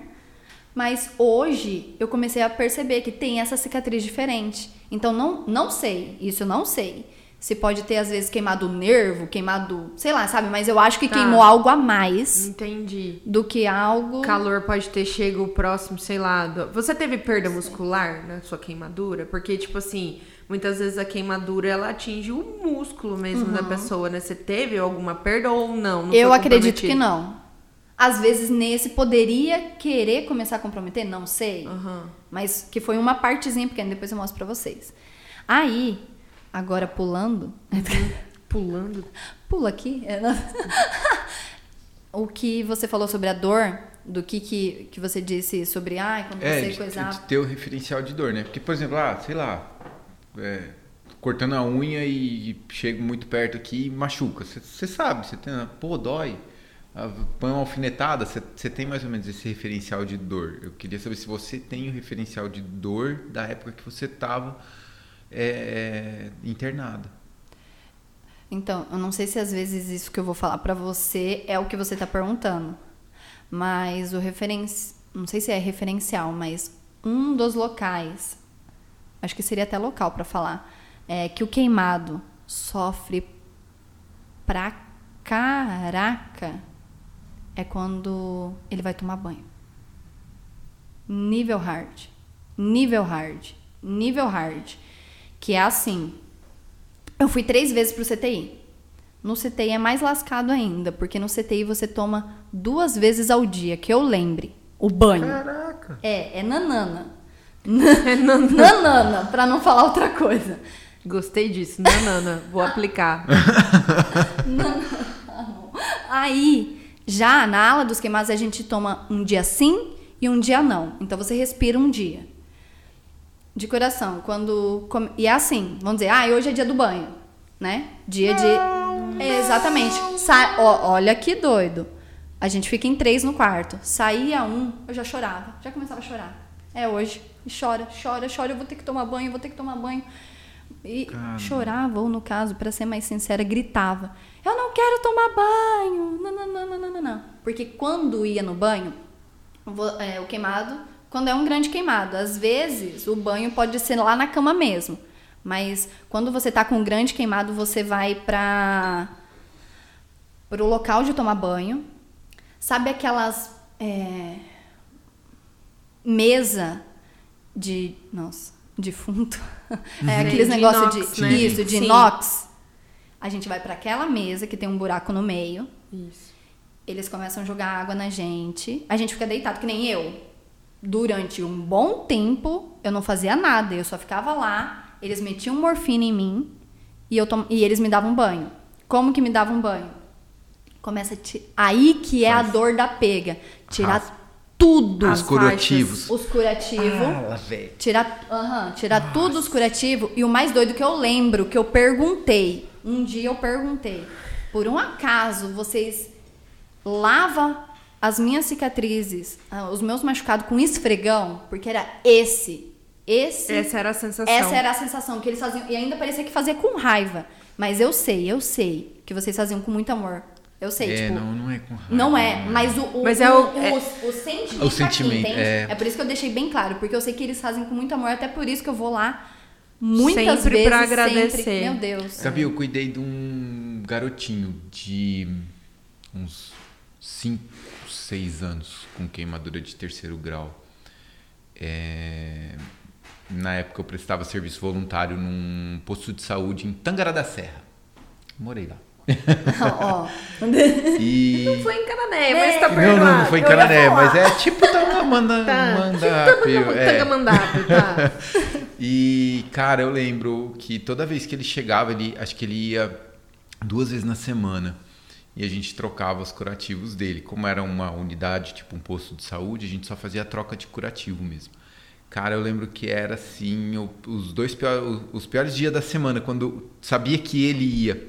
Mas hoje eu comecei a perceber que tem essa cicatriz diferente. Então não, não sei, isso eu não sei. Se pode ter, às vezes, queimado o nervo, queimado, sei lá, sabe? Mas eu acho que Tá. queimou algo a mais Entendi. do que algo. Calor pode ter chego próximo, sei lá. do- Você teve perda muscular na sua queimadura? Porque, tipo assim, muitas vezes a queimadura ela atinge o músculo mesmo da pessoa, né? Você teve alguma perda ou não? Não eu acredito que não. Às vezes nesse poderia querer começar a comprometer, não sei. Aham. Mas que foi uma partezinha pequena, depois eu mostro pra vocês. Aí, agora pulando. [LAUGHS] Pulando. Pula aqui. É, [LAUGHS] o que você falou sobre a dor, do que, que, que você disse sobre, ai, quando É, você de, coisava. de ter o referencial de dor, né? Porque, por exemplo, ah, sei lá, é, cortando a unha e chego muito perto aqui e machuca. Você sabe, você tem, pô, dói. Ah, Põe uma alfinetada, você tem mais ou menos esse referencial de dor. Eu queria saber se você tem o referencial de dor da época que você estava internada. Então, eu não sei se às vezes isso que eu vou falar pra você é o que você tá perguntando. Mas o referencial. Não sei se é referencial, mas um dos locais. Acho que seria até local pra falar. É que o queimado sofre pra caraca é quando ele vai tomar banho. Nível hard. Nível hard. Nível hard. Que é assim. Eu fui três vezes pro CTI. No CTI é mais lascado ainda, porque no CTI você toma duas vezes ao dia, que eu lembre, o banho. Caraca! É, é nanana. [LAUGHS] É nanana. nanana, pra não falar outra coisa. Gostei disso. Nanana. Vou aplicar. [LAUGHS] Aí, já na ala dos queimados, a gente toma um dia sim e um dia não. Então você respira um dia. De coração, quando. E é assim, vamos dizer, ah, hoje é dia do banho, né? Dia de. É, exatamente. Sa... ó, olha que doido. A gente fica em três no quarto. Saía um, eu já chorava. Já começava a chorar. É hoje. E chora, chora, chora. Eu vou ter que tomar banho, eu vou ter que tomar banho. E Caramba. chorava, ou no caso, pra ser mais sincera, gritava: Eu não quero tomar banho. Não, não, não, não, não, não. Porque quando ia no banho, é, o queimado, quando é um grande queimado, às vezes o banho pode ser lá na cama mesmo. Mas quando você tá com um grande queimado, você vai pra pro local de tomar banho. Sabe aquelas é, mesa de, nossa, defunto. [LAUGHS] É aqueles de negócios inox, de né? isso, de Sim. inox. A gente vai pra aquela mesa que tem um buraco no meio. Isso. Eles começam a jogar água na gente. A gente fica deitado, que nem eu. Durante um bom tempo, eu não fazia nada. Eu só ficava lá. Eles metiam morfina em mim e, eu tom... e eles me davam banho. Como que me davam banho? Começa ti... Aí que é a dor da pega. Tirar Raspa. tudo. Os curativos. Os curativos. Ah. Tirar, aham, tirar tudo os curativos. E o mais doido que eu lembro, que eu perguntei. Um dia eu perguntei. Por um acaso, vocês lavam as minhas cicatrizes, ah, os meus machucados com esfregão, porque era esse. Esse. Essa era a sensação. Essa era a sensação que eles faziam. E ainda parecia que fazia com raiva. Mas eu sei, eu sei que vocês faziam com muito amor. Eu sei, É, tipo. não, não é com raiva. Não é, mas o, o, Mas é o, o- é- o, o sentimento, O aqui, sentimento, entende? é. por isso que eu deixei bem claro, porque eu sei que eles fazem com muito amor, até por isso que eu vou lá muitas Sempre vezes. pra sempre. agradecer. Meu Deus. Sabe, eu cuidei de um garotinho de uns 5, 6 anos com queimadura de terceiro grau. É, Na época eu prestava serviço voluntário num posto de saúde em Tangará da Serra. Morei lá. [LAUGHS] Ó, E... Foi em Canané, mas tá Não, perdoado. não, não foi em Canané, mas é tipo Tangamanda, Tá. Mandápio, é. Tangamandápio, tá. [LAUGHS] E, cara, eu lembro que toda vez que ele chegava, ele, acho que ele ia duas vezes na semana. E a gente trocava os curativos dele. Como era uma unidade, tipo um posto de saúde, a gente só fazia a troca de curativo mesmo. Cara, eu lembro que era assim, os dois piores, os piores dias da semana, quando sabia que ele ia.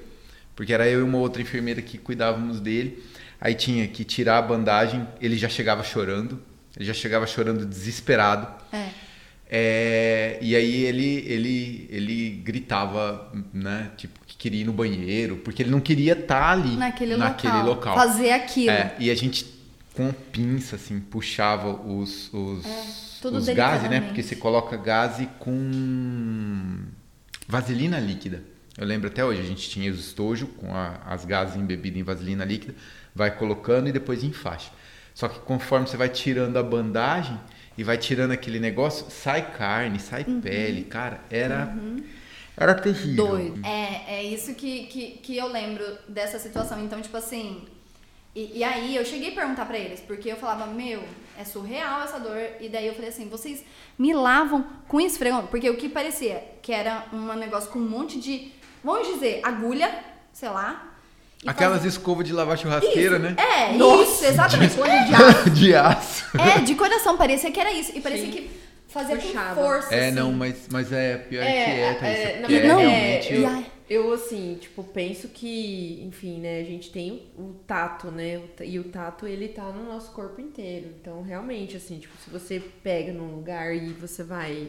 Porque era eu e uma outra enfermeira que cuidávamos dele. Aí tinha que tirar a bandagem, ele já chegava chorando. Ele já chegava chorando desesperado. é. É, e aí ele, ele, ele gritava, né? Tipo, que queria ir no banheiro, porque ele não queria estar ali Naquele, naquele local. local. Fazer aquilo. É, e a gente, com pinça, assim, puxava os, os, É, os gases, né? Porque você coloca gase com vaselina líquida. Eu lembro até hoje, a gente tinha os estojo com a- as gases embebidas em vaselina líquida, vai colocando e depois enfaixa. Só que conforme você vai tirando a bandagem e vai tirando aquele negócio, sai carne, sai Uhum. pele, cara, era era terrível. Doido. É, é isso que, que, que eu lembro dessa situação. Então, tipo assim. E, e aí eu cheguei a perguntar pra eles, porque eu falava, meu, é surreal essa dor. E daí eu falei assim, vocês me lavam com esfregão? Porque o que parecia que era um negócio com um monte de. Vamos dizer, agulha, sei lá. Aquelas fazia- escovas de lavar churrasqueira, Isso, né? É, Nossa. isso, exatamente. Coisa de aço. [LAUGHS] de aço. É, de coração, parecia que era isso. E parecia Sim. que fazia Puxava. com força. É, assim. não, mas, mas é pior que é, Thaís, é, não, é é, realmente... eu, E aí? eu, assim, tipo, penso que, enfim, né, a gente tem o tato, né, e o tato, ele tá no nosso corpo inteiro. Então, realmente, assim, tipo, se você pega num lugar e você vai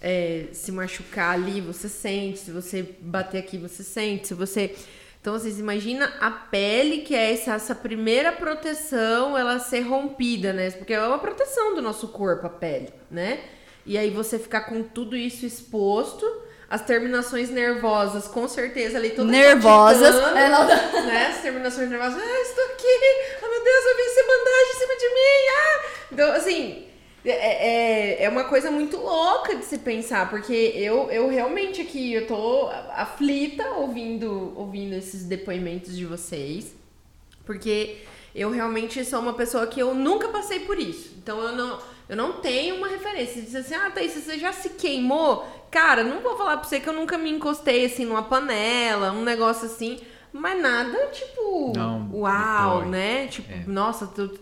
é, se machucar ali, você sente. Se você bater aqui, você sente. Se você... Então, vocês imaginam a pele, que é essa, essa primeira proteção, ela ser rompida, né? Porque é uma proteção do nosso corpo, a pele, né? E aí você ficar com tudo isso exposto, as terminações nervosas, com certeza, ali todas Nervosas. É, não- né? As terminações nervosas, ah, estou aqui, oh meu Deus, vai vencer bandagem em cima de mim, ah! Então, assim, é, é, é uma coisa muito louca de se pensar, porque eu, eu realmente aqui, eu tô aflita ouvindo, ouvindo esses depoimentos de vocês, porque eu realmente sou uma pessoa que eu nunca passei por isso. Então eu não, eu não tenho uma referência. Diz assim, ah, Thaís, você já se queimou? Cara, não vou falar pra você que eu nunca me encostei assim numa panela, um negócio assim, mas nada tipo, Não, uau, dói. né? Tipo, É. nossa, tu, pra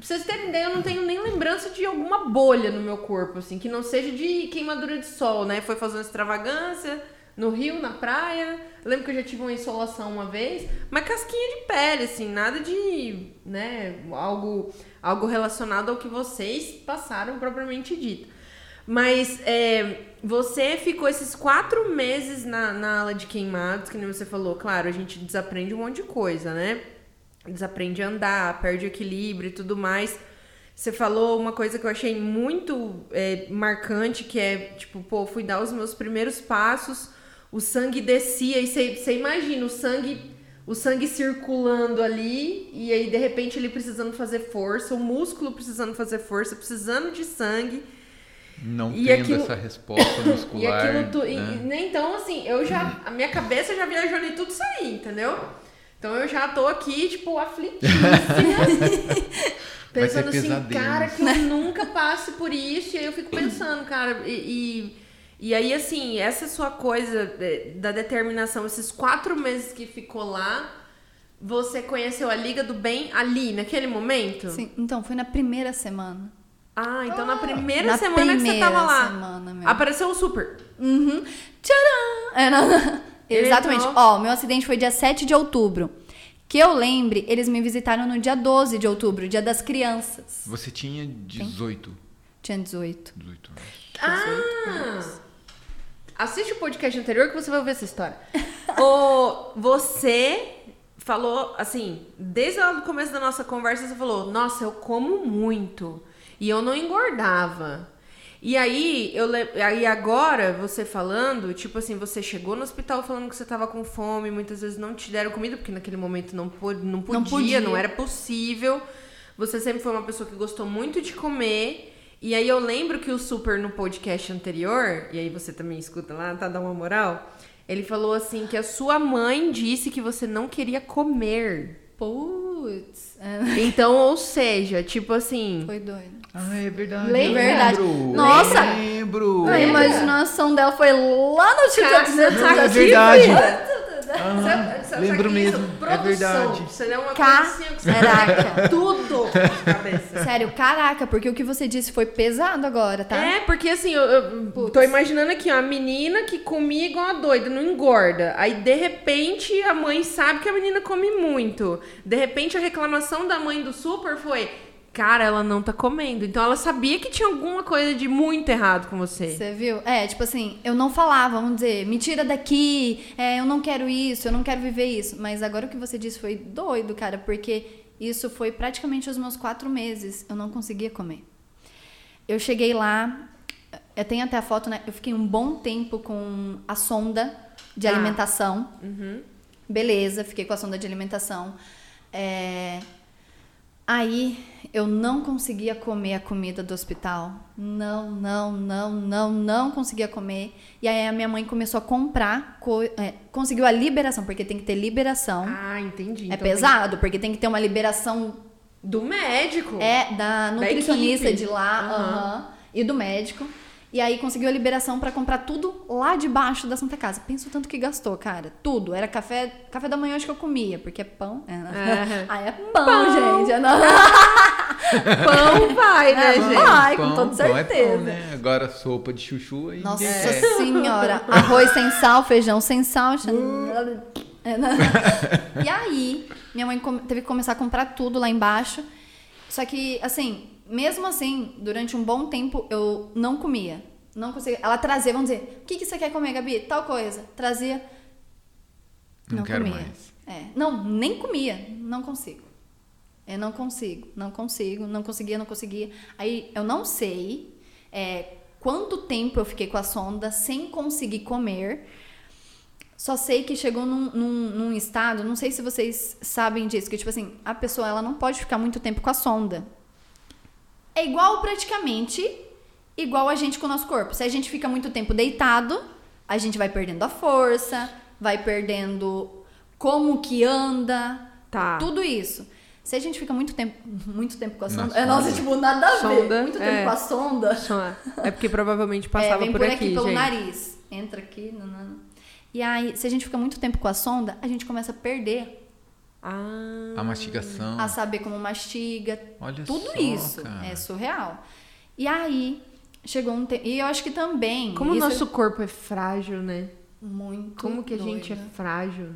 vocês terem ideia, eu não tenho nem lembrança de alguma bolha no meu corpo, assim, que não seja de queimadura de sol, né? Foi fazer uma extravagância no rio, na praia. Eu lembro que eu já tive uma insolação uma vez, mas casquinha de pele, assim, nada de, né, algo, algo relacionado ao que vocês passaram propriamente dito. Mas é, você ficou esses quatro meses na, na ala de queimados, que nem você falou, claro, a gente desaprende um monte de coisa, né? Desaprende a andar, perde o equilíbrio e tudo mais. Você falou uma coisa que eu achei muito é, marcante, que é, tipo, pô, fui dar os meus primeiros passos, o sangue descia, e você imagina o sangue, o sangue circulando ali, e aí, de repente, ele precisando fazer força, o músculo precisando fazer força, precisando de sangue. Não E tendo aquilo- essa resposta [COUGHS] E muscular. aquilo tu, e- né? e- então assim, eu já a minha cabeça já viajou em tudo isso aí, entendeu? Então eu já tô aqui tipo aflitíssima. [LAUGHS] [LAUGHS] Pensando assim, cara, que eu [LAUGHS] nunca passe por isso, e aí eu fico pensando, cara, e, e, e aí assim, essa sua coisa da determinação, esses quatro meses que ficou lá, você conheceu a Liga do Bem ali, naquele momento? Sim, então, foi na primeira semana. Ah, então na primeira Na semana que você primeira tava lá, semana, meu. apareceu o super. Uhum. Tcharam! É, não, [LAUGHS] Exatamente. Ó, meu acidente foi dia 7 de outubro. Que eu lembre, eles me visitaram no dia 12 de outubro, dia das crianças. Você tinha 18. Tinha 18. 18 anos. Ah! Assiste o podcast anterior que você vai ver essa história. [LAUGHS] o, você falou, assim, desde o começo da nossa conversa, você falou, nossa, eu como muito. E eu não engordava. E aí, eu le- aí agora, você falando, tipo assim, você chegou no hospital falando que você tava com fome, muitas vezes não te deram comida, porque naquele momento não, po- não, podia, não podia. era possível. Você sempre foi uma pessoa que gostou muito de comer. E aí eu lembro que o Super no podcast anterior, e aí você também escuta lá, tá? Dá uma moral. Ele falou assim que a sua mãe disse que você não queria comer. Putz, é, Então, ou seja, tipo assim. foi doido. Ah, é verdade. Lembra? eu Verdade. lembro. Nossa! Lembro. A imaginação dela foi lá no TikTok. né? tá é verdade. Ah, lembro sabe isso? mesmo. É Produção. verdade. Você uma assim, que você Caraca. [LAUGHS] tudo na cabeça. Sério, caraca, porque o que você disse foi pesado agora, tá? É, porque assim, eu, eu tô imaginando aqui, ó, a menina que comia igual a doida, não engorda. Aí, de repente, a mãe sabe que a menina come muito. De repente, a reclamação da mãe do super foi: Cara, ela não tá comendo. Então, ela sabia que tinha alguma coisa de muito errado com você. Você viu? É, tipo assim, eu não falava, vamos dizer, me tira daqui, é, eu não quero isso, eu não quero viver isso. Mas agora o que você disse foi doido, cara, porque isso foi praticamente os meus quatro meses. Eu não conseguia comer. Eu cheguei lá, eu tenho até a foto, né? Eu fiquei um bom tempo com a sonda de Ah. alimentação. Uhum. Beleza, fiquei com a sonda de alimentação. É, Aí eu não conseguia comer a comida do hospital. Não, não, não, não, não conseguia comer. E aí a minha mãe começou a comprar, co- é, conseguiu a liberação, porque tem que ter liberação. Ah, entendi. é Então, tem- pesado, porque tem que ter uma liberação Do médico. é da nutricionista equipe. de lá Aham. aham, e do médico. E aí conseguiu a liberação pra comprar tudo lá debaixo da Santa Casa. Pensa o tanto que gastou, cara. Tudo. Era café, café da manhã acho que eu comia, porque é pão. É, né? Ah, é pão, Pão. gente. É [LAUGHS] não. Pão vai, né, É, gente? vai. com pão, toda pão é certeza. pão, né? Agora sopa de chuchu aí. Nossa quer. senhora. Arroz sem sal, feijão sem sal. É, né? e aí, minha mãe teve que começar a comprar tudo lá embaixo. Só que, assim, mesmo assim, durante um bom tempo, eu não comia. Não conseguia. Ela trazia, vamos dizer, o que, que você quer comer, Gabi? Tal coisa. Trazia. Não quero comia. mais. É. Não, nem comia. Não consigo. Eu não consigo, não consigo, não conseguia, não conseguia. Aí eu não sei é, quanto tempo eu fiquei com a sonda sem conseguir comer. Só sei que chegou num, num, num estado, não sei se vocês sabem disso, que tipo assim, a pessoa ela não pode ficar muito tempo com a sonda. É igual praticamente igual a gente com o nosso corpo. Se a gente fica muito tempo deitado, a gente vai perdendo a força, vai perdendo como que anda, Tá. tudo isso. Se a gente fica muito tempo, muito tempo com a sonda, é nossa, tipo, nada a ver. Sonda, muito tempo é. com a sonda. Só- É porque provavelmente [LAUGHS] É, passava vem por, por, aqui, pelo gente. nariz. Entra aqui. nanana. E aí, se a gente fica muito tempo com a sonda, a gente começa a perder Ah. A mastigação. a saber como mastiga, Olha tudo só, isso. cara. É surreal. E aí, chegou um tempo. E eu acho que também. Como o isso nosso corpo é frágil, né? é muito. Como que a gente é frágil?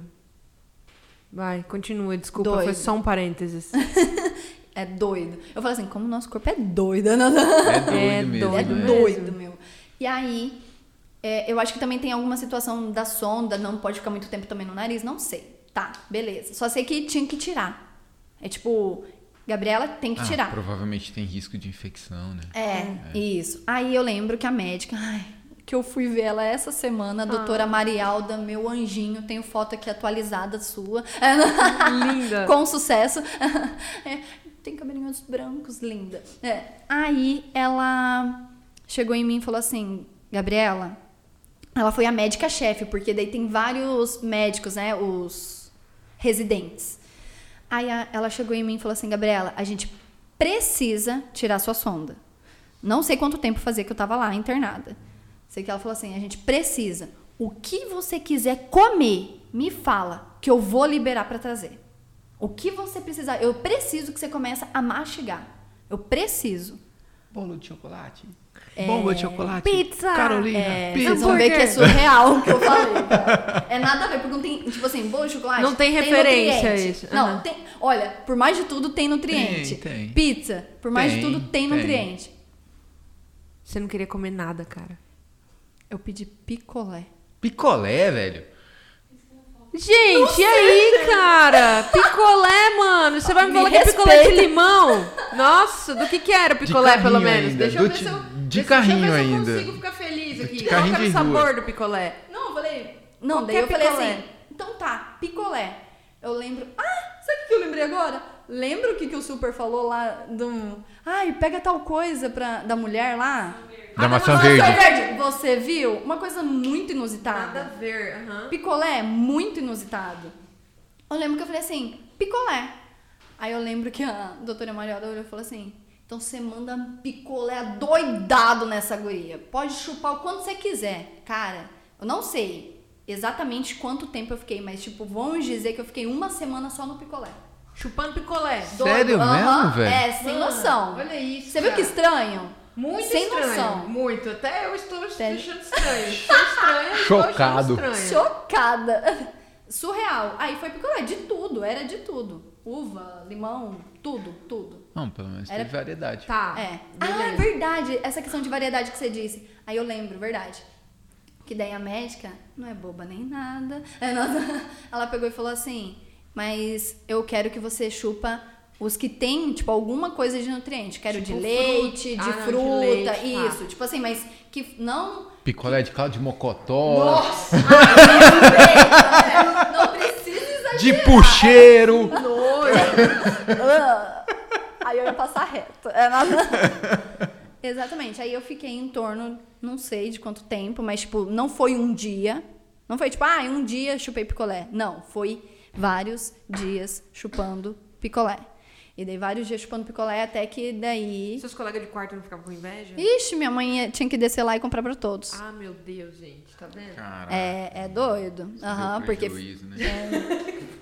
Vai, continua, desculpa, Doido. foi só um parênteses. [LAUGHS] É doido. Eu falo assim, como o nosso corpo é doido, né? É doido [LAUGHS] É mesmo. É doido né? doido, meu. E aí, é, eu acho que também tem alguma situação da sonda, não pode ficar muito tempo também no nariz, não sei. Tá, beleza. Só sei que tinha que tirar. É tipo, Gabriela tem que Ah, tirar. provavelmente tem risco de infecção, né? É, isso. Aí eu lembro que a médica, ai, que eu fui ver ela essa semana, a doutora Marialda, meu anjinho, tenho foto aqui atualizada sua. Linda. [LAUGHS] Com sucesso. É, tem cabelinhos brancos, linda. É. Aí ela chegou em mim e falou assim: Gabriela, ela foi a médica-chefe, porque daí tem vários médicos, né? Os residentes. Aí a- ela chegou em mim e falou assim: Gabriela, a gente precisa tirar sua sonda. Não sei quanto tempo fazia que eu tava lá internada. Sei que ela falou assim: a gente precisa. O que você quiser comer, me fala, que eu vou liberar para trazer. O que você precisar, eu preciso que você comece a mastigar. Eu preciso. Bolo de chocolate. É, Bomba de chocolate. pizza. Carolina. É, pizza. vocês vão ver que é surreal o que eu falei. cara. [LAUGHS] É nada a ver, porque não tem, tipo assim, bolo de chocolate. Não tem referência a isso. Não, Aham. tem. Olha, por mais de tudo tem nutriente. Tem, tem. Pizza, por mais de Tem, tudo tem tem. nutriente. Você não queria comer nada, cara. Eu pedi picolé. Picolé, velho. Gente, e aí, cara? Picolé, mano. Você vai me Me falar que é picolé de limão? Nossa, do que que era o picolé, carrinho pelo menos? ainda, Deixa eu do ver se eu... de deixa- carrinho deixa eu ver se ainda. eu consigo ficar feliz aqui. De Qual carrinho que era o de rua. sabor do picolé? Não, eu falei. Não, daí eu falei picolé. assim. Então tá, picolé. Eu lembro. Ah, sabe o que eu lembrei agora? Lembra o que, que o Super falou lá do. Ai, pega tal coisa pra, da mulher lá? Da Ah, maçã da verde. Maçã verde. Você viu? Uma coisa muito inusitada. Nada a ver. Picolé, muito inusitado. Eu lembro que eu falei assim, picolé. Aí eu lembro que a doutora Mariola olhou e falou assim, então você manda picolé doidado nessa guria. Pode chupar o quanto você quiser. Cara, eu não sei exatamente quanto tempo eu fiquei, mas tipo, vamos dizer que eu fiquei uma semana só no picolé. Chupando picolé. Sério Aham, mesmo, velho? É, sem Mano, noção. Olha isso. Você viu que cara. estranho? Muito sem estranho. noção. Muito. Até eu estou Até- achando estranho. Estou estranho. Chocado. estranho. Chocada. [LAUGHS] Surreal. Aí foi picolé, de tudo, era de tudo. Uva, limão, tudo, tudo. Não, pelo menos Era- teve variedade. Tá. É. Ah, beleza. é verdade. Essa questão de variedade que você disse. Aí eu lembro, verdade. Que daí a médica, não é boba nem nada. [LAUGHS] Ela pegou e falou assim: Mas eu quero que você chupa os que tem, tipo, alguma coisa de nutriente. Quero Tipo de leite, fruta. de Ah, não, de fruta, leite, tá. isso. Tipo assim, mas que não. Picolé de caldo de mocotó. Nossa! [LAUGHS] não precisa exagerar. De pucheiro. Nojo. [LAUGHS] Aí eu ia passar reto. É. [LAUGHS] Exatamente. Aí eu fiquei em torno, não sei de quanto tempo, mas tipo, não foi um dia. Não foi tipo, ah, um dia chupei picolé. Não, foi vários dias chupando picolé. E daí vários dias chupando picolé até que daí. Seus colegas de quarto não ficavam com inveja? Ixi, minha mãe tinha que descer lá e comprar pra todos. Ah, meu Deus, gente. Tá vendo? Caraca. É, é doido. Aham, deu porque. né?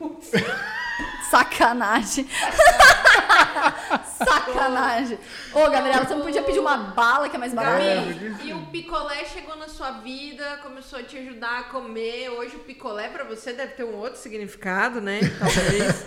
[LAUGHS] Sacanagem. [LAUGHS] Sacanagem. Ô, Gabriela, você não podia pedir uma bala que é mais barata? Gabi, e o picolé chegou na sua vida, começou a te ajudar a comer. Hoje o picolé pra você deve ter um outro significado, né? [LAUGHS] Talvez.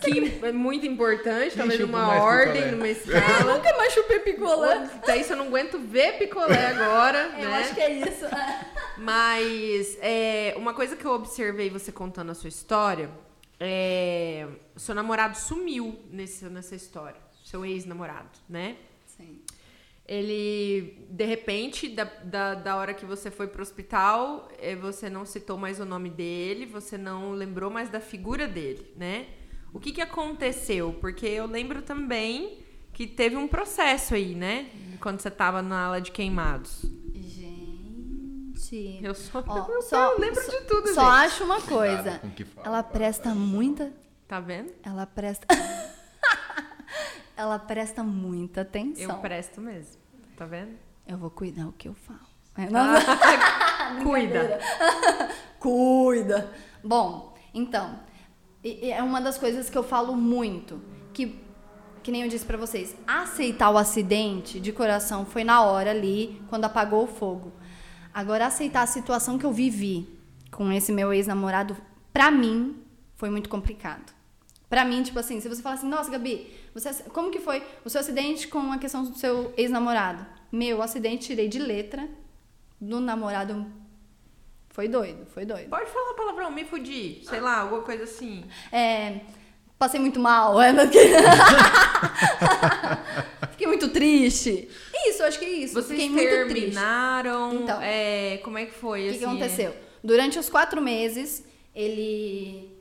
que é muito importante, talvez chupa uma mais ordem, picolé. numa escala. [LAUGHS] Nunca mais chupei picolé. Daí você não aguento ver picolé agora, Eu né? acho que é isso. [LAUGHS] Mas é, uma coisa que eu observei você contando a sua história é. Seu namorado sumiu nesse, nessa história. Seu ex-namorado, né? Sim. Ele, de repente, da, da, da hora que você foi pro hospital, eh, você não citou mais o nome dele, você não lembrou mais da figura dele, né? O que, que aconteceu? Porque eu lembro também que teve um processo aí, né? Quando você tava na ala de queimados. Gente. Eu só, Ó, [LAUGHS] eu só, lembro só- de tudo, Só gente. acho uma coisa. Fala, Ela presta fala. muita. Tá vendo? Ela presta. [LAUGHS] Ela presta muita atenção. Eu presto mesmo. Tá vendo? Eu vou cuidar o que eu falo. [LAUGHS] É, Cuida. Cuida. Bom, então, e- e é uma das coisas que eu falo muito, que que nem eu disse pra vocês, aceitar o acidente de coração foi na hora ali, quando apagou o fogo. Agora aceitar a situação que eu vivi com esse meu ex-namorado, pra mim, foi muito complicado. Pra mim, tipo assim, se você falar assim, nossa, Gabi, você, como que foi o seu acidente com a questão do seu ex-namorado? Meu, acidente tirei de letra, do namorado foi doido, foi doido. Pode falar palavrão, me fudi. Sei lá, alguma coisa assim. É, passei muito mal, é, que- [LAUGHS] fiquei muito triste. Isso, acho que é isso. Vocês fiquei muito triste. terminaram. Então. é, como é que foi? O que, que assim, aconteceu? Durante os quatro meses, ele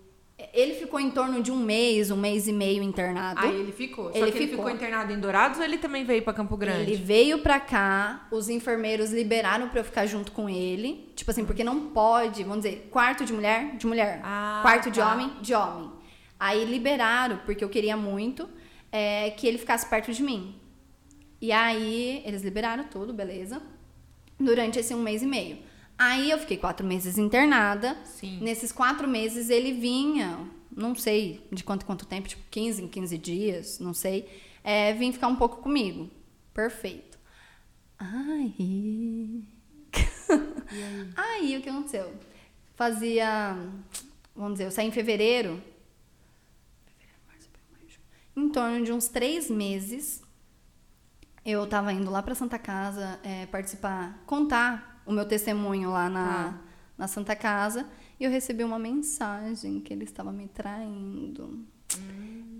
ele ficou em torno de um mês, um mês e meio internado. Aí ele ficou. Só Ele que ele ficou. ficou internado em Dourados ou ele também veio pra Campo Grande? Ele veio pra cá, os enfermeiros liberaram pra eu ficar junto com ele. Tipo assim, porque não pode, vamos dizer, quarto de mulher, de mulher. Ah, quarto de tá. homem, de homem. Aí liberaram, porque eu queria muito, é, que ele ficasse perto de mim. E aí, eles liberaram tudo, beleza. Durante esse um mês e meio. Aí eu fiquei quatro meses internada. Sim. Nesses quatro meses ele vinha, não sei de quanto quanto tempo, tipo 15 em 15 dias, não sei, é, vim ficar um pouco comigo. Perfeito. [LAUGHS] Aí. aí o que aconteceu? Fazia. Vamos dizer, eu saí em fevereiro. Em torno de uns três meses, eu tava indo lá pra Santa Casa é, participar, contar o meu testemunho lá na, Ah. na Santa Casa. E eu recebi uma mensagem que ele estava me traindo.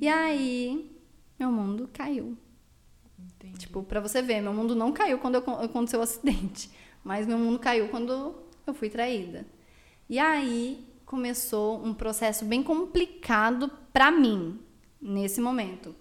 E aí, meu mundo caiu. Entendi. Tipo, pra você ver, meu mundo não caiu quando eu- aconteceu o acidente. [LAUGHS] Mas meu mundo caiu quando eu fui traída. E aí começou um processo bem complicado pra mim, nesse momento.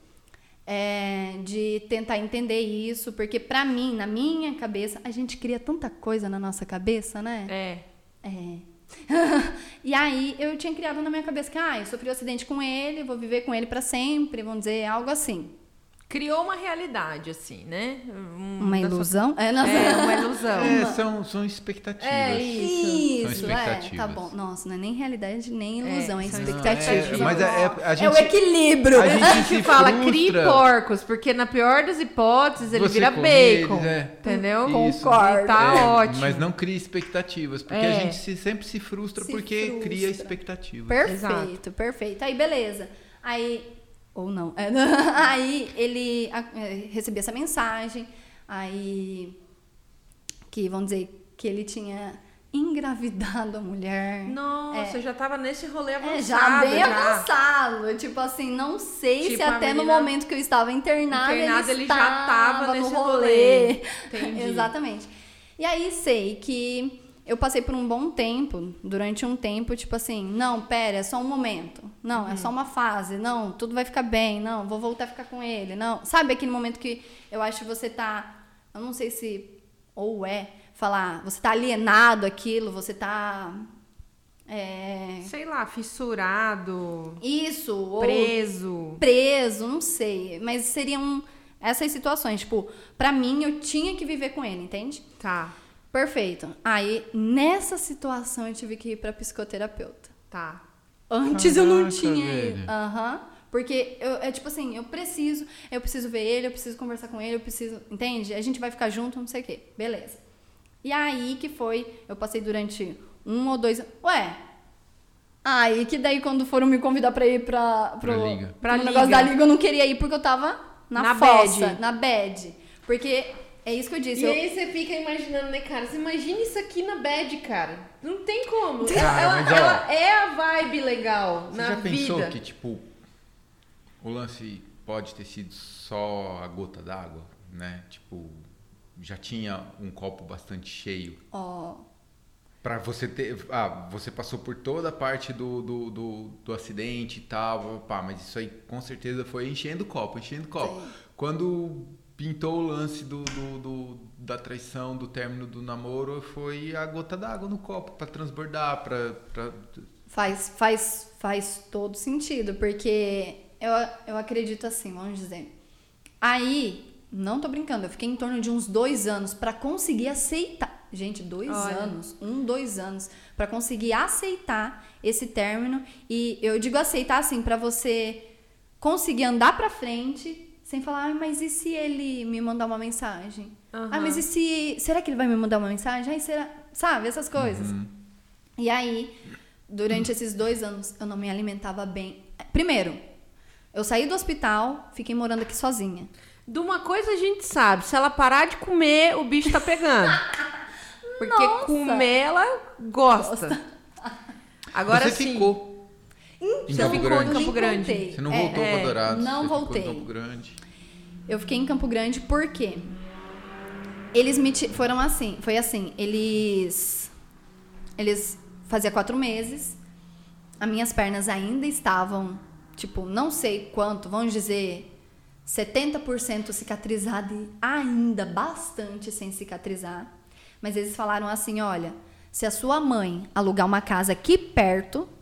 É, de tentar entender isso, porque pra mim, na minha cabeça, a gente cria tanta coisa na nossa cabeça, né? É. É. [LAUGHS] e aí eu tinha criado na minha cabeça que, ah, eu sofri um acidente com ele, vou viver com ele pra sempre, vamos dizer, algo assim. Criou uma realidade, assim, né? Um- Uma da sua- ilusão? [LAUGHS] É, não, É, uma ilusão. É, são, são expectativas. É isso. Isso, São é, expectativas. tá bom. Nossa, não é nem realidade nem ilusão, é, É, são expectativa. É, mas é, é- a É gente, o equilíbrio. a gente [LAUGHS] A gente se fala frustra. crie porcos, porque na pior das hipóteses ele Você vira bacon. eles, é. Entendeu? Isso. Concordo. E tá É, ótimo. Mas não crie expectativas, porque É. a gente se- sempre se frustra Se porque frustra. cria expectativas. Perfeito, perfeito. Aí, beleza. Aí, ou não. É, [LAUGHS] aí ele a- é, recebia essa mensagem, aí que, vamos dizer, que ele tinha engravidado a mulher. Nossa, eu já tava nesse rolê avançado. É, já bem já. avançado. Tipo assim, não sei Tipo, se até no momento que eu estava internada, Internada, ele, ele já tava nesse no rolê. rolê. [LAUGHS] Entendi. Exatamente. E aí sei que eu passei por um bom tempo, durante um tempo, tipo assim, não, pera, é só um momento. Não, é só Uhum. uma fase. Não, tudo vai ficar bem. Não, vou voltar a ficar com ele. Não, sabe aquele momento que eu acho que você tá, eu não sei se ou é falar, você tá alienado aquilo, você tá é, Sei lá, fissurado, isso, ou preso. preso, não sei. Mas seriam essas situações. Tipo, pra mim, eu tinha que viver com ele, entende? Tá, Perfeito. Aí, nessa situação, eu tive que ir pra psicoterapeuta. tá. Antes eu não Caraca, tinha ido. Aham. Porque eu, é tipo assim, eu preciso, eu preciso ver ele, eu preciso conversar com ele, eu preciso. Entende? A gente vai ficar junto, não sei o quê. Beleza. E aí que foi, eu passei durante um ou dois. Ué. Aí que daí quando foram me convidar pra ir pra, pro, Pra liga. Pra pro negócio liga. da liga, eu não queria ir porque eu tava na, Na fossa, bad. na bad. Porque é isso que eu disse. E eu- aí você fica imaginando, né, cara? Você imagina isso aqui na bad, cara. Não tem como. Cara, ela, mas, ó, ela é a vibe legal Você na já pensou vida. que, tipo, o lance pode ter sido só a gota d'água, né? Tipo, já tinha um copo bastante cheio. Ó, Pra você ter. Ah, você passou por toda a parte do, do, do, do acidente e tal, pá, mas isso aí com certeza foi enchendo o copo, enchendo o copo. Sim. Quando pintou o lance do, do, do- da traição, do término do namoro, foi a gota d'água no copo pra transbordar, pra. pra... Faz, faz, faz todo sentido, porque eu, eu acredito assim, vamos dizer. Aí, não tô brincando, eu fiquei em torno de uns dois anos pra conseguir aceitar. Gente, dois Olha. anos, um, dois anos, pra conseguir aceitar esse término. E eu digo aceitar assim, pra você conseguir andar pra frente sem falar, ai, mas e se ele me mandar uma mensagem? Aham. Ah, mas e se. Será que ele vai me mandar uma mensagem? Ai, será. Sabe, essas coisas. E aí, durante esses dois anos, eu não me alimentava bem. Primeiro, eu saí do hospital, fiquei morando aqui sozinha. De uma coisa a gente sabe, se ela parar de comer, o bicho tá pegando. [LAUGHS] Porque Nossa. comer ela gosta. Agora você sim. ficou. Em Você Campo ficou Grande. em Campo Grande. Você não É, voltou é, pra Dourados? não você voltei. Ficou em Campo Grande. Eu fiquei em Campo Grande porque eles me foram assim, foi assim, eles eles fazia quatro meses, as minhas pernas ainda estavam tipo não sei quanto, vamos dizer 70% cicatrizada e ainda bastante sem cicatrizar. Mas eles falaram assim, olha, se a sua mãe alugar uma casa aqui perto, é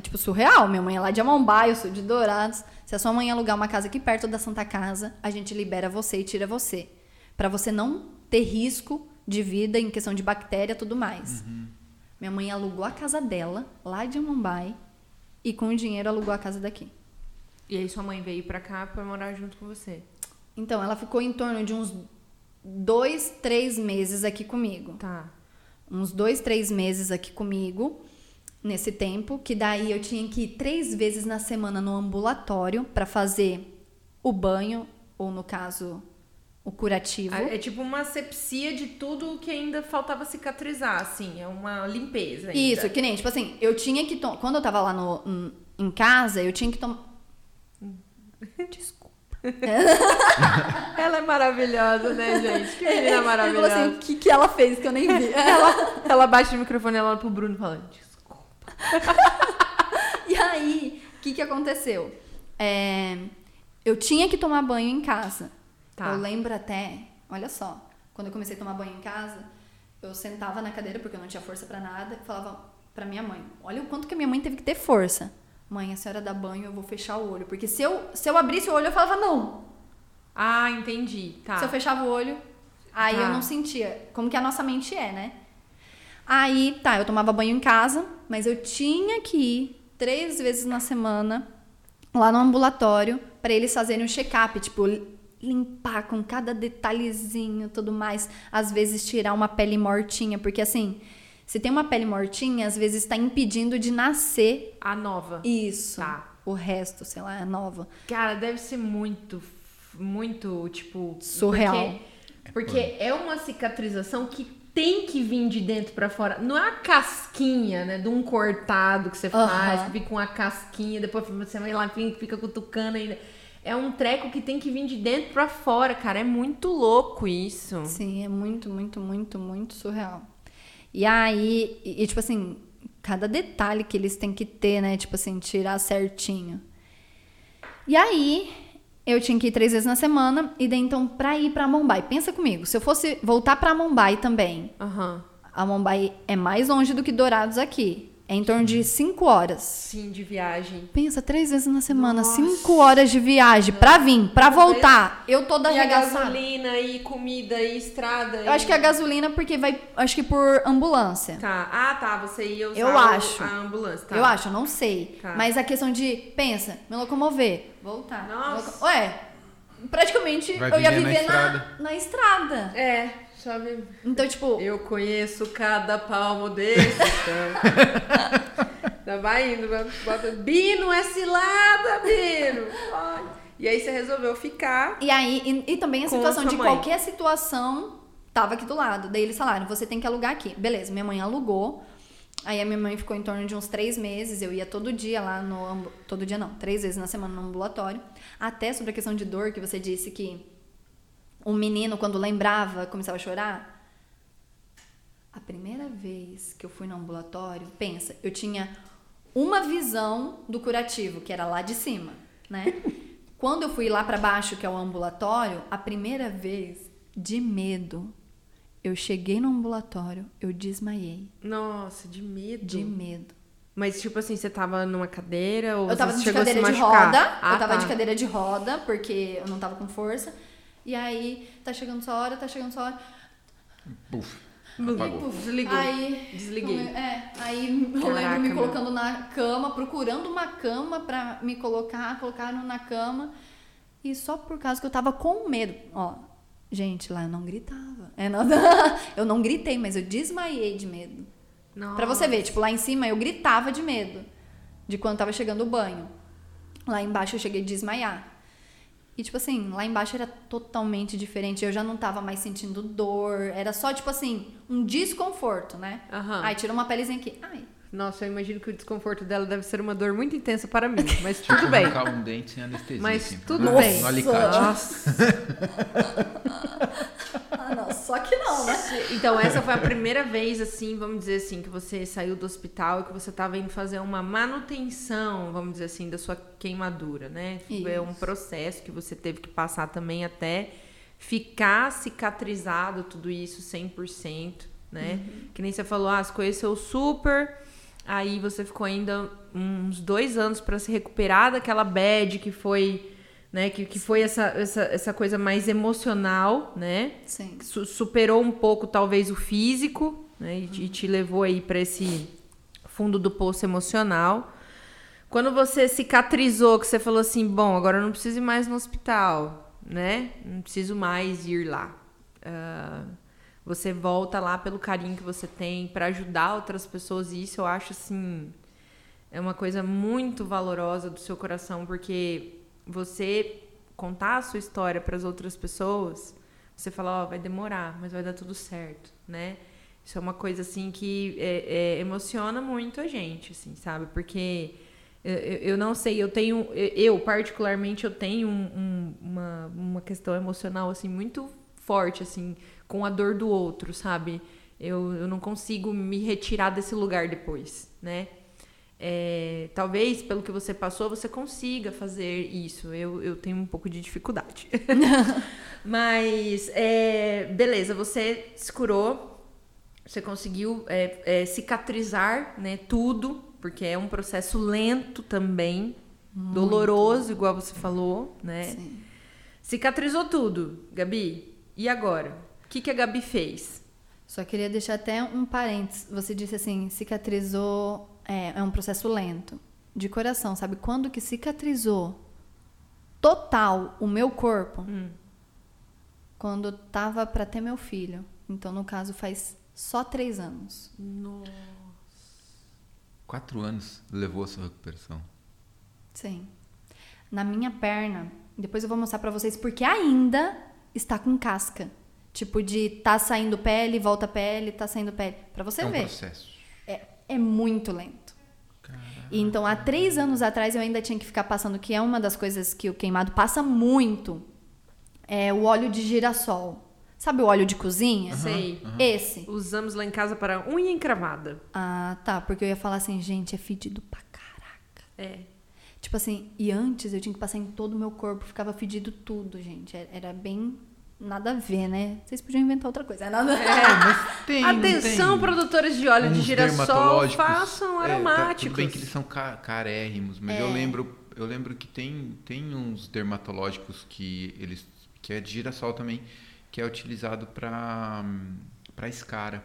tipo surreal, minha mãe é lá de Amambai, eu sou de Dourados. Se a sua mãe alugar uma casa aqui perto da Santa Casa, a gente libera você e tira você. Pra você não ter risco de vida em questão de bactéria e tudo mais. Minha mãe alugou a casa dela, lá de Amambai, e com o dinheiro alugou a casa daqui. E aí sua mãe veio pra cá pra morar junto com você. Então, ela ficou em torno de uns dois, três meses aqui comigo. Tá. Uns dois, três meses aqui comigo, nesse tempo, que daí eu tinha que ir três vezes na semana no ambulatório para fazer o banho, ou no caso, o curativo. É tipo uma asepsia de tudo que ainda faltava cicatrizar, assim. É uma limpeza. Ainda. Isso, que nem, tipo assim, eu tinha que. to- Quando eu tava lá no, em- casa, eu tinha que tomar. [LAUGHS] Desculpa. [LAUGHS] Ela é maravilhosa, né, gente? Que menina falou maravilhosa. assim: o que, que ela fez que eu nem vi? [LAUGHS] ela, ela baixa o microfone ela pro Bruno e fala: Desculpa. [LAUGHS] E aí, o que, que aconteceu? É, eu tinha que tomar banho em casa. Tá. Eu lembro até, olha só, quando eu comecei a tomar banho em casa, eu sentava na cadeira porque eu não tinha força pra nada e falava pra minha mãe: Olha o quanto que a minha mãe teve que ter força. Mãe, a senhora dá banho, eu vou fechar o olho. Porque se eu, se eu abrisse o olho, eu falava não. Ah, entendi. Tá. Se eu fechava o olho, aí Tá. eu não sentia. Como que a nossa mente é, né? Aí, tá, eu tomava banho em casa, mas eu tinha que ir três vezes na semana lá no ambulatório para eles fazerem um check-up, tipo, limpar com cada detalhezinho, tudo mais, às vezes tirar uma pele mortinha, porque assim, se tem uma pele mortinha, às vezes está impedindo de nascer A nova. isso. Tá. O resto, sei lá, é nova. Cara, deve ser muito, muito, tipo. Surreal. Porque, porque é uma cicatrização que tem que vir de dentro pra fora. Não é a casquinha, né? De um cortado que você faz, Aham. que fica com a casquinha, depois você vai lá e fica cutucando ainda. É um treco que tem que vir de dentro pra fora, cara. É muito louco isso. Sim, é muito, muito, muito, muito surreal. E aí, e, e, tipo assim, cada detalhe que eles têm que ter, né? Tipo assim, tirar certinho. E aí, eu tinha que ir três vezes na semana, e daí então, pra ir pra Mumbai, pensa comigo, se eu fosse voltar pra Mumbai também, Aham. a Mumbai é mais longe do que Dourados aqui. É em torno de cinco horas. Sim, de viagem. Pensa, três vezes na semana, Nossa. cinco horas de viagem pra vir, pra voltar. Eu toda E a gasolina, e comida, e estrada. Eu acho que a gasolina, porque vai. Acho que por ambulância. Tá. Ah, tá. Você ia usar Eu o- acho. a ambulância. Tá. Eu acho, eu não sei. Tá. Mas a questão de, pensa, me locomover, voltar. Nossa. loco- Ué, praticamente Vai eu ia viver na na, estrada. na estrada. É, sabe? Então, tipo, Eu conheço cada palmo desse. [LAUGHS] Tá, vai indo, vai- bota. Bino é cilada, Bino! E aí você resolveu ficar. e aí, e, e também a situação sua de mãe. qualquer situação tava aqui do lado. Daí eles falaram, você tem que alugar aqui. Beleza, minha mãe alugou. Aí a minha mãe ficou em torno de uns três meses. Eu ia todo dia lá no. Todo dia não, três vezes na semana no ambulatório. Até sobre a questão de dor, que você disse que um menino, quando lembrava, começava a chorar. A primeira vez que eu fui no ambulatório, pensa, eu tinha uma visão do curativo, que era lá de cima, né? [LAUGHS] Quando eu fui lá pra baixo, que é o ambulatório, a primeira vez, de medo, eu cheguei no ambulatório, eu desmaiei. Nossa, de medo. De medo. Mas, tipo assim, você tava numa cadeira ou Eu tava você de cadeira de roda. Ah, eu tava tá. de cadeira de roda, porque eu não tava com força. E aí, tá chegando sua hora, tá chegando sua hora. Puf. Apagou. Desligou. Aí, Desliguei. É, aí eu Caraca, lembro me meu. colocando na cama, procurando uma cama pra me colocar, colocaram na cama. E só por causa que eu tava com medo. Ó, gente, lá eu não gritava. É, não, [LAUGHS] eu não gritei, mas eu desmaiei de medo. Nossa. Pra você ver, tipo, lá em cima eu gritava de medo. De quando tava chegando o banho. Lá embaixo eu cheguei a desmaiar. E, tipo assim, lá embaixo era totalmente diferente. Eu já não tava mais sentindo dor. Era só, tipo assim, um desconforto, né? Aham. Ai, tirou uma pelezinha aqui. Ai. Nossa, eu imagino que o desconforto dela deve ser uma dor muito intensa para mim. Mas tudo bem. Arrancar um dente sem anestesia. Mas assim, tudo bem. No alicate. Nossa. [LAUGHS] Ah, não, só que não, né? Então, essa foi a primeira vez, assim, vamos dizer assim, que você saiu do hospital e que você estava indo fazer uma manutenção, vamos dizer assim, da sua queimadura, né? É um Isso. processo que você teve que passar também até ficar cicatrizado tudo isso 100%, né? Que nem você falou, ah, você conheceu o super, aí você ficou ainda uns dois anos para se recuperar daquela bad que foi... Né, que, que foi essa, essa, essa coisa mais emocional, né? Sim. su- superou um pouco talvez o físico, né? E, te- e te levou aí para esse fundo do poço emocional. Quando você cicatrizou, que você falou assim, bom, agora eu não preciso ir mais no hospital. né? Não preciso mais ir lá. Uh, você volta lá pelo carinho que você tem para ajudar outras pessoas e isso eu acho assim é uma coisa muito valorosa do seu coração porque você contar a sua história para as outras pessoas, você fala, ó, oh, vai demorar, mas vai dar tudo certo, né? Isso é uma coisa assim que é, é, emociona muito a gente, assim, sabe? Porque eu, eu não sei, eu tenho, eu particularmente eu tenho um, um, uma, uma questão emocional assim muito forte, assim, com a dor do outro, sabe? Eu, eu não consigo me retirar desse lugar depois, né? É, talvez pelo que você passou você consiga fazer isso. Eu, eu tenho um pouco de dificuldade. [LAUGHS] Mas, é, beleza, você se curou, você conseguiu é, é, cicatrizar né, tudo, porque é um processo lento também, Muito. doloroso, igual você falou, né? Sim. Cicatrizou tudo, Gabi. E agora? O que, que a Gabi fez? Só queria deixar até um parênteses. Você disse assim, cicatrizou é, é um processo lento, de coração, sabe? Quando que cicatrizou total o meu corpo? Hum. Quando tava para ter meu filho. Então, no caso, faz só três anos. Nossa. Quatro anos levou a sua recuperação. Sim. Na minha perna, depois eu vou mostrar para vocês, porque ainda está com casca. Tipo de tá saindo pele, volta pele, tá saindo pele. Para você é um ver. processo é muito lento. E então, há três anos atrás, eu ainda tinha que ficar passando, que é uma das coisas que o queimado passa muito, é o óleo de girassol. Sabe o óleo de cozinha? Uhum, Sei. Uhum. Esse. Usamos lá em casa para unha encravada. Ah, tá. Porque eu ia falar assim, gente, é fedido pra caraca. É. Tipo assim, e antes eu tinha que passar em todo o meu corpo, ficava fedido tudo, gente. Era bem Nada a ver, né? Vocês podiam inventar outra coisa. É nada... É, mas tem. [LAUGHS] Atenção, tem. produtores de óleo Uns de girassol, façam aromáticos. É, tá, tudo bem que eles são carérrimos, mas é. eu lembro, eu lembro que tem, tem uns dermatológicos que eles que é de girassol também, que é utilizado para para escara.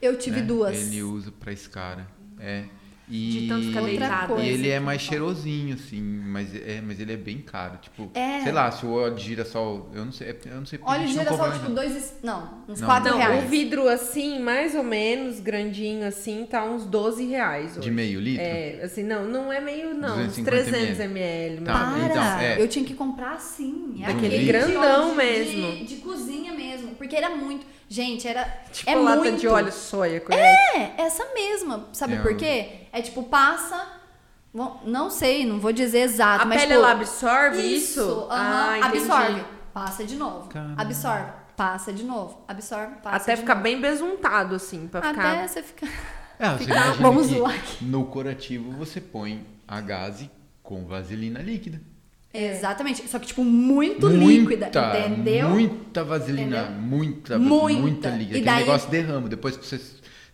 Eu tive né? duas. Ele usa para escara. É. E, de tanto ficar deitado. E ele é mais cheirosinho, assim, mas, é, mas ele é bem caro. Tipo, é. sei lá, se o óleo de girassol. Eu não sei, eu não sei Óleo de girassol, tipo, dois. Não, uns não. 4 não, reais. O vidro assim, mais ou menos, grandinho assim, tá uns 12 reais. Hoje. De meio litro? É, assim, não, não é meio, não. Uns 300 ml. ml tá, Para! Então, é. Eu tinha que comprar assim. É aquele grandão de, mesmo. De, de cozinha mesmo. Porque era muito. Gente, era. Tipo é lata muito... de óleo soia, conhece? É, essa mesma. Sabe é por quê? É tipo, passa. Bom, não sei, não vou dizer exato, a mas. A pele tipo, ela absorve isso? isso? Uhum, ah, absorve. Passa de novo. Caramba. Absorve. Passa de novo. Absorve, passa Até de ficar novo. bem besuntado, assim, pra Até ficar. Até você [LAUGHS] ficar. É, você ficar... Vamos lá. No curativo você põe a gaze com vaselina líquida. Exatamente. Só que, tipo, muito muita, líquida, entendeu? Muita vaselina, entendeu? muita, muita, muita líquida. E Aquele daí... negócio derrama. Depois que você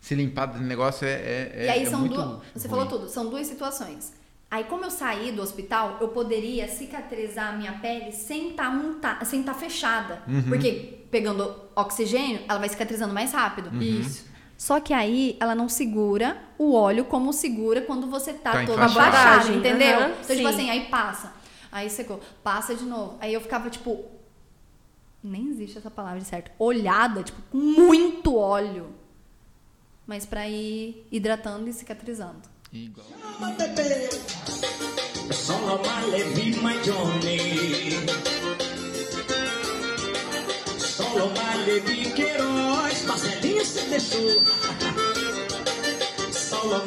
se limpar do negócio é. é e aí é são duas. Você ruim. falou tudo, são duas situações. Aí, como eu saí do hospital, eu poderia cicatrizar a minha pele sem estar tá, sem tá fechada. Uhum. Porque pegando oxigênio, ela vai cicatrizando mais rápido. Uhum. Isso. Só que aí ela não segura o óleo como segura quando você tá, tá toda fechada, entendeu? Uhum. Então, Sim. tipo assim, aí passa. Aí secou, passa de novo. Aí eu ficava, tipo. Nem existe essa palavra certo. Olhada, tipo, com muito óleo. Mas pra ir hidratando e cicatrizando. Igual. Solo male vi Queiroz, Marcelinho se deixou. Solo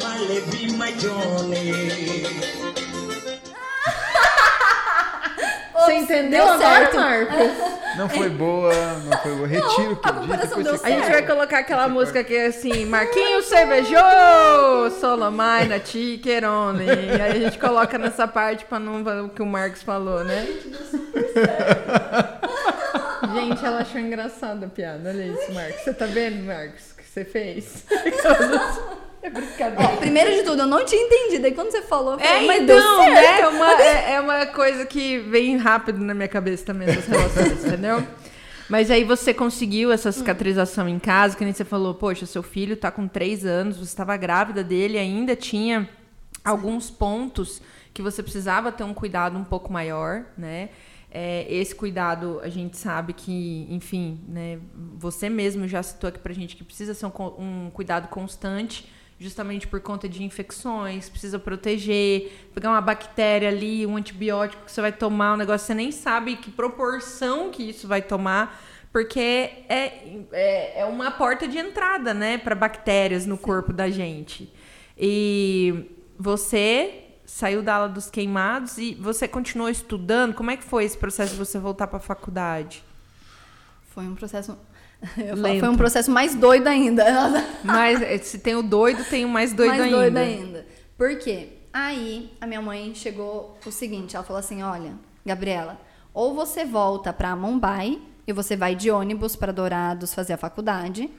Você entendeu Deu agora, certo. Marcos? Não foi boa, não foi boa. Retiro o que eu disse. A gente vai colocar aquela música que é assim, Marquinhos cervejou, Solomai na Tiquerone. E aí a gente coloca nessa parte pra não o que o Marcos falou, né? Gente, ela achou engraçada a piada. Olha isso, Marcos. Você tá vendo, Marcos, o que você fez? [LAUGHS] É brincadeira. Ó, primeiro de tudo, eu não tinha entendido. Aí quando você falou, eu falei, é, mas então, deu certo. Né, é, uma, [LAUGHS] é, é, uma coisa que vem rápido na minha cabeça também, essas relações, entendeu? Mas aí você conseguiu essa cicatrização em casa, que nem você falou, poxa, seu filho tá com três anos, você estava grávida dele, ainda tinha alguns pontos que você precisava ter um cuidado um pouco maior, né? É, esse cuidado, a gente sabe que, enfim, né, você mesmo já citou aqui pra gente que precisa ser um, um cuidado constante, justamente por conta de infecções, precisa proteger, pegar uma bactéria ali, um antibiótico que você vai tomar, um negócio que você nem sabe que proporção que isso vai tomar, porque é, é, é uma porta de entrada, né, para bactérias no corpo da gente. E você saiu da aula dos queimados e você continuou estudando? Como é que foi esse processo de você voltar para a faculdade? Foi um processo. [LAUGHS] eu falo, foi um processo mais doido ainda. [LAUGHS] Mas eh, se tem o doido, tem o mais doido mais ainda. doido ainda. Por quê? Aí a minha mãe chegou o seguinte, ela falou assim: "Olha, Gabriela, ou você volta para Mumbai e você vai de ônibus para Dourados fazer a faculdade,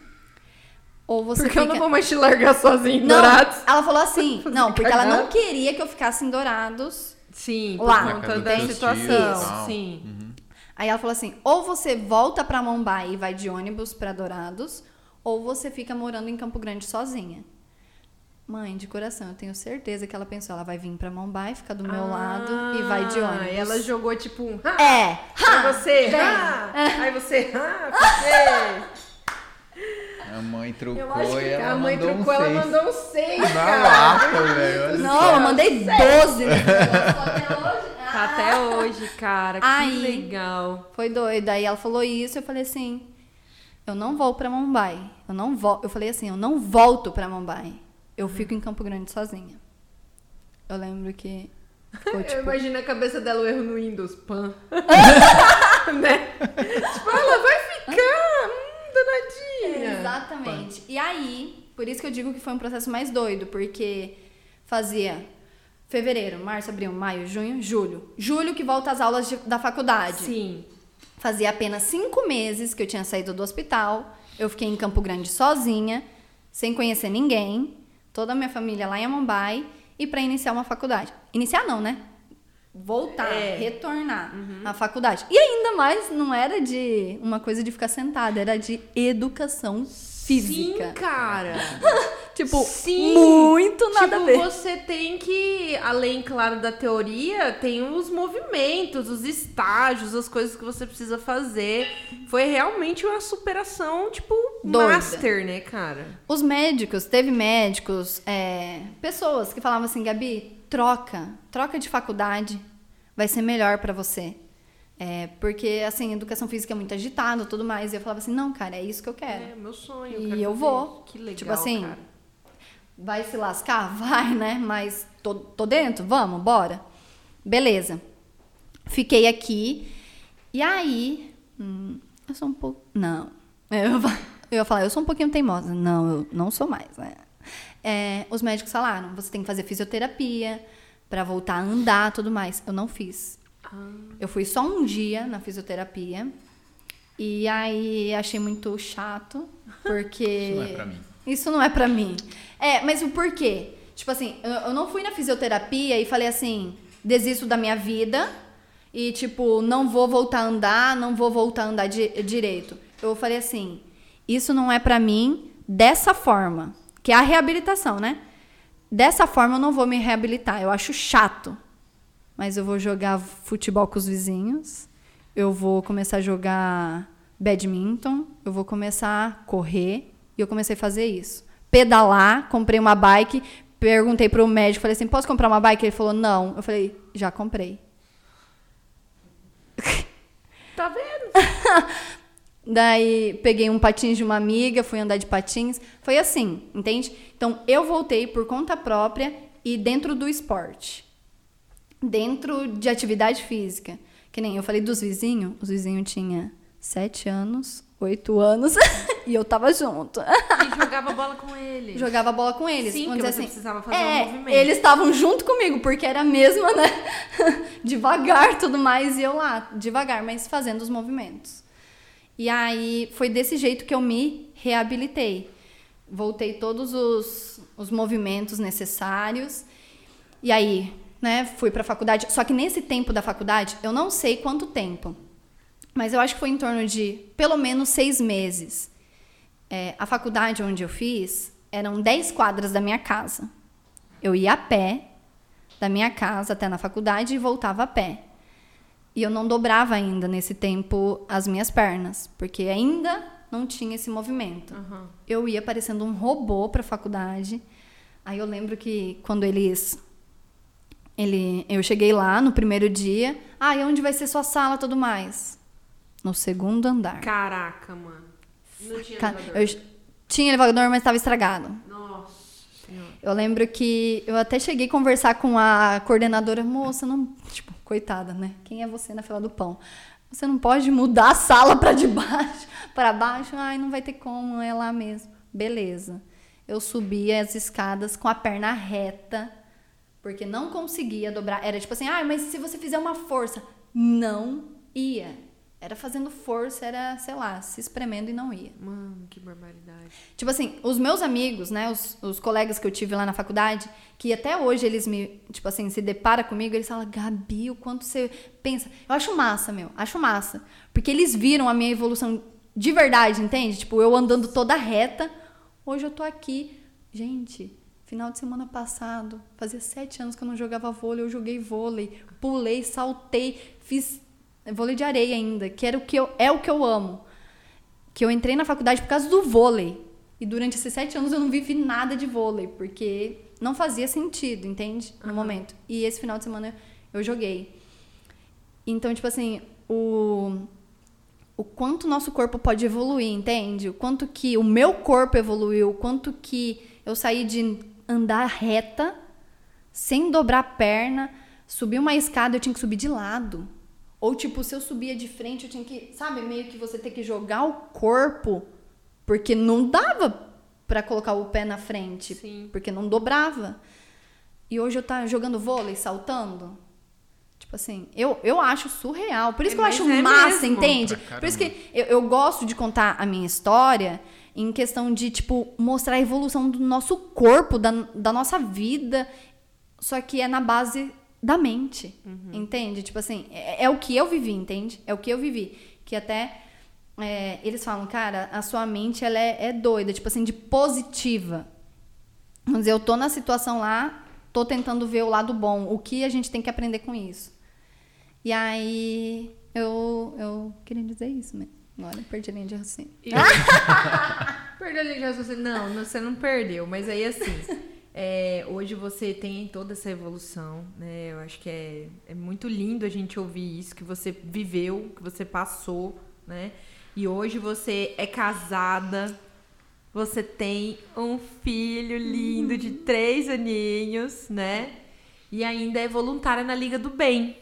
ou você Porque eu fica não vou mais te largar sozinho em Não, Dourados. ela falou assim, [LAUGHS] não, porque ela não queria que eu ficasse em Dourados. Sim, Lá, por conta da situação. Sim. Uhum. Aí ela falou assim: ou você volta para Mumbai e vai de ônibus para Dourados, ou você fica morando em Campo Grande sozinha. Mãe, de coração, eu tenho certeza que ela pensou, ela vai vir para Mumbai, fica do meu lado e vai de Ah, ônibus. ela jogou tipo um. "Ah", É, Aí ha, você, vem. ah, aí você, ah, A mãe acho e ela a mãe mandou trocou, um ela seis. mandou um seis, Na cara. lata, velho. olha Não, só. eu mandei 12 nesse negócio até hoje. Até hoje, cara, que Aí- legal. Foi doido. Aí ela falou isso, eu falei assim: eu não vou pra Mumbai. Eu não vou. Eu falei assim: eu não volto pra Mumbai. Eu fico em Campo Grande sozinha. Eu lembro que ficou [LAUGHS] Eu tipo. imagino a cabeça dela o erro no Windows, pan. [LAUGHS] né? Tipo, ela vai ficar, hum, danadinha. Exatamente. E aí, por isso que eu digo que foi um processo mais doido, porque fazia fevereiro, março, abril, maio, junho, julho. Julho que volta às aulas de- da faculdade. Sim. Fazia apenas cinco meses que eu tinha saído do hospital. Eu fiquei em Campo Grande sozinha, sem conhecer ninguém. Toda a minha família lá em Mumbai. E para iniciar uma faculdade. Iniciar não, né? Voltar, É. retornar à faculdade. E ainda mais, não era de uma coisa de ficar sentada, era de educação física. Sim, cara. [LAUGHS] Tipo, Sim. muito nada tipo, a ver. você tem que, além, claro, da teoria, tem os movimentos, os estágios, as coisas que você precisa fazer. Foi realmente uma superação, tipo, Doida. master, né, cara? Os médicos, teve médicos, é, pessoas que falavam assim, Gabi, troca, troca de faculdade, vai ser melhor pra você. É, porque, assim, educação física é muito agitada e tudo mais. E eu falava assim, não, cara, é isso que eu quero. É, meu sonho. E quero eu vou. Que legal, Tipo assim, cara. Vai se lascar? [LAUGHS] Vai, né? Mas tô, tô dentro? Vamos, bora. Beleza. Fiquei aqui. E aí. hum, eu sou um pouco. Não. [LAUGHS] Eu, eu ia falar, eu sou um pouquinho teimosa. Não, eu não sou mais, né? É, os médicos falaram: você tem que fazer fisioterapia pra voltar a andar tudo mais. Eu não fiz. Eu fui só um dia na fisioterapia. E aí achei muito chato, [LAUGHS] porque. Isso não é pra mim. Isso não é pra mim. É, mas o porquê? Tipo assim, eu, eu não fui na fisioterapia e falei assim, desisto da minha vida e, tipo, não vou voltar a andar, não vou voltar a andar di- direito. Eu falei assim, isso não é pra mim dessa forma, que é a reabilitação, né? Dessa forma eu não vou me reabilitar, eu acho chato. Mas eu vou jogar futebol com os vizinhos, eu vou começar a jogar badminton, eu vou começar a correr, e eu comecei a fazer isso. Pedalar, comprei uma bike, perguntei pro médico, falei assim, posso comprar uma bike? Ele falou, não. Eu falei, já comprei. [LAUGHS] Tá vendo? [LAUGHS] Daí peguei um patins de uma amiga, fui andar de patins. Foi assim, entende? Então eu voltei por conta própria e dentro do esporte. Dentro de atividade física. Que nem eu falei dos vizinhos, os vizinhos tinham sete anos, oito anos, [LAUGHS] e eu tava junto. E jogava bola com ele. Jogava bola com eles. Sim, vamos dizer assim. precisava fazer é, um movimento. Eles estavam junto comigo, porque era a mesma, né? [LAUGHS] devagar tudo mais, e eu lá, devagar, mas fazendo os movimentos. E aí foi desse jeito que eu me reabilitei. Voltei todos os, os movimentos necessários. E aí, né, fui pra faculdade. Só que nesse tempo da faculdade, eu não sei quanto tempo. Mas eu acho que foi em torno de pelo menos seis meses. É, a faculdade onde eu fiz eram 10 quadras da minha casa. Eu ia a pé da minha casa até na faculdade e voltava a pé. E eu não dobrava ainda nesse tempo as minhas pernas, porque ainda não tinha esse movimento. Aham. Eu ia parecendo um robô pra faculdade. Aí eu lembro que quando eles ele eu cheguei lá no primeiro dia, ah, e onde vai ser sua sala e tudo mais? No segundo andar. Caraca, mano. Não tinha elevador. Eu tinha elevador, mas estava estragado. Nossa senhora. Eu lembro que eu até cheguei a conversar com a coordenadora, moça, não, tipo, coitada, né? Quem é você na fila do pão? Você não pode mudar a sala para de baixo, [LAUGHS] para baixo. Ai, não vai ter como, é lá mesmo. Beleza. Eu subi as escadas com a perna reta, porque não conseguia dobrar. Era tipo assim: "Ah, mas se você fizer uma força, não ia". Era fazendo força, era, sei lá, se espremendo e não ia. Mano, que barbaridade. Tipo assim, os meus amigos, né, os, os colegas que eu tive lá na faculdade, que até hoje eles me, tipo assim, se depara comigo, eles falam, Gabi, o quanto você pensa. Eu acho massa, meu, acho massa. Porque eles viram a minha evolução de verdade, entende? Tipo, eu andando toda reta, hoje eu tô aqui. Gente, final de semana passado, fazia sete anos que eu não jogava vôlei, eu joguei vôlei, pulei, saltei, fiz vôlei de areia ainda, que era o que eu, é o que eu amo que eu entrei na faculdade por causa do vôlei. E durante esses sete anos eu não vivi nada de vôlei, porque não fazia sentido, entende? No momento. E esse final de semana eu joguei. Então, tipo assim, o, o quanto o nosso corpo pode evoluir, entende? O quanto que o meu corpo evoluiu, o quanto que eu saí de andar reta, sem dobrar a perna, subir uma escada, eu tinha que subir de lado. Ou, tipo, se eu subia de frente, eu tinha que, sabe, meio que você ter que jogar o corpo, porque não dava pra colocar o pé na frente, Sim. porque não dobrava. E hoje eu tá jogando vôlei, saltando. Tipo assim, eu, eu acho surreal. Por isso É, que eu acho é massa, mesmo. entende? Pra Por isso que eu, eu gosto de contar a minha história em questão de, tipo, mostrar a evolução do nosso corpo, da, da nossa vida. Só que é na base da mente, entende? Tipo assim, é, é o que eu vivi, entende? É o que eu vivi. Que até é, eles falam, cara, a sua mente, ela é, é doida, tipo assim, de positiva. Vamos dizer, eu tô na situação lá, tô tentando ver o lado bom, o que a gente tem que aprender com isso. E aí, eu, eu queria dizer isso mesmo. Agora eu perdi a linha de raciocínio. [LAUGHS] Perdeu a linha de raciocínio. Não, não, você não perdeu. Mas aí, assim, é, hoje você tem toda essa evolução, né? Eu acho que é, é muito lindo a gente ouvir isso, que você viveu, que você passou, né? E hoje você é casada, você tem um filho lindo de três aninhos, né? E ainda é voluntária na Liga do Bem.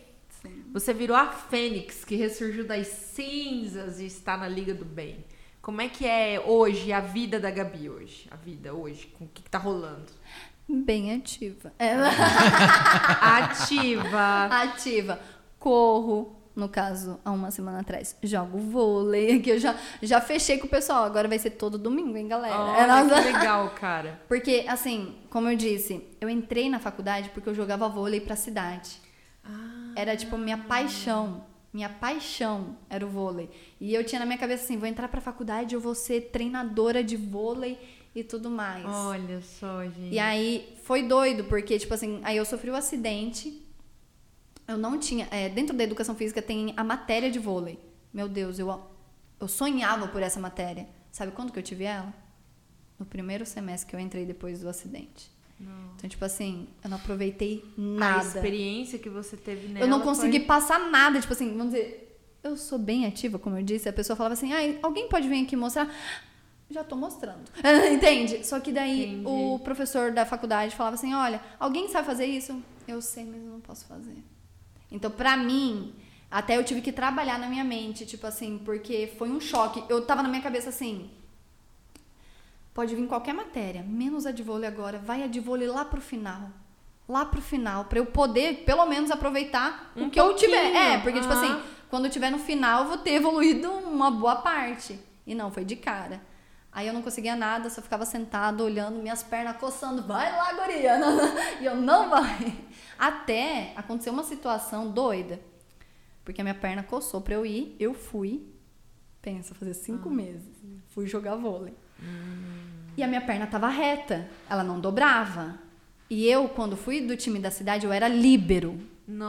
Você virou a Fênix que ressurgiu das cinzas e está na Liga do Bem. Como é que é hoje a vida da Gabi hoje? A vida hoje, com o que, que tá rolando? Bem ativa. É, [LAUGHS] Ativa. ativa. Corro, no caso, há uma semana atrás. Jogo vôlei, [LAUGHS] que eu já, já fechei com o pessoal. Agora vai ser todo domingo, hein, galera? É Olha nossa- que legal, cara. [LAUGHS] Porque, assim, como eu disse, eu entrei na faculdade porque eu jogava vôlei pra cidade. Ah, Era, tipo, minha paixão. Minha paixão era o vôlei. E eu tinha na minha cabeça assim, vou entrar pra faculdade, eu vou ser treinadora de vôlei e tudo mais. olha só, gente. E aí foi doido, porque, tipo assim, aí eu sofri um acidente. Eu não tinha. é, dentro da educação física tem a matéria de vôlei. Meu Deus, eu, eu sonhava por essa matéria. Sabe quando que eu tive ela? No primeiro semestre que eu entrei depois do acidente. Então, tipo assim, eu não aproveitei A nada. experiência que você teve nela Eu não consegui foi- passar nada. Tipo assim, vamos dizer, eu sou bem ativa, como eu disse. A pessoa falava assim, ah, alguém pode vir aqui mostrar? Já tô mostrando. [LAUGHS] Entende? Só que daí Entendi. o professor da faculdade falava assim, olha, alguém sabe fazer isso? Eu sei, mas eu não posso fazer. Então, pra mim, até eu tive que trabalhar na minha mente, tipo assim, porque foi um choque. Eu tava na minha cabeça assim, pode vir qualquer matéria, menos a de vôlei agora, vai a de vôlei lá pro final. Lá pro final, pra eu poder, pelo menos, aproveitar Um o que eu tiver. pouquinho. É, porque, tipo Aham. assim, quando eu tiver no final, eu vou ter evoluído uma boa parte. E não, foi de cara. Aí eu não conseguia nada, só ficava sentada, olhando, minhas pernas coçando. Vai lá, guria! [LAUGHS] E eu, não vai. Até aconteceu uma situação doida. Porque a minha perna coçou pra eu ir, eu fui. Pensa, fazer cinco meses. Fui jogar vôlei. E a minha perna tava reta, ela não dobrava. E eu, quando fui do time da cidade, eu era líbero.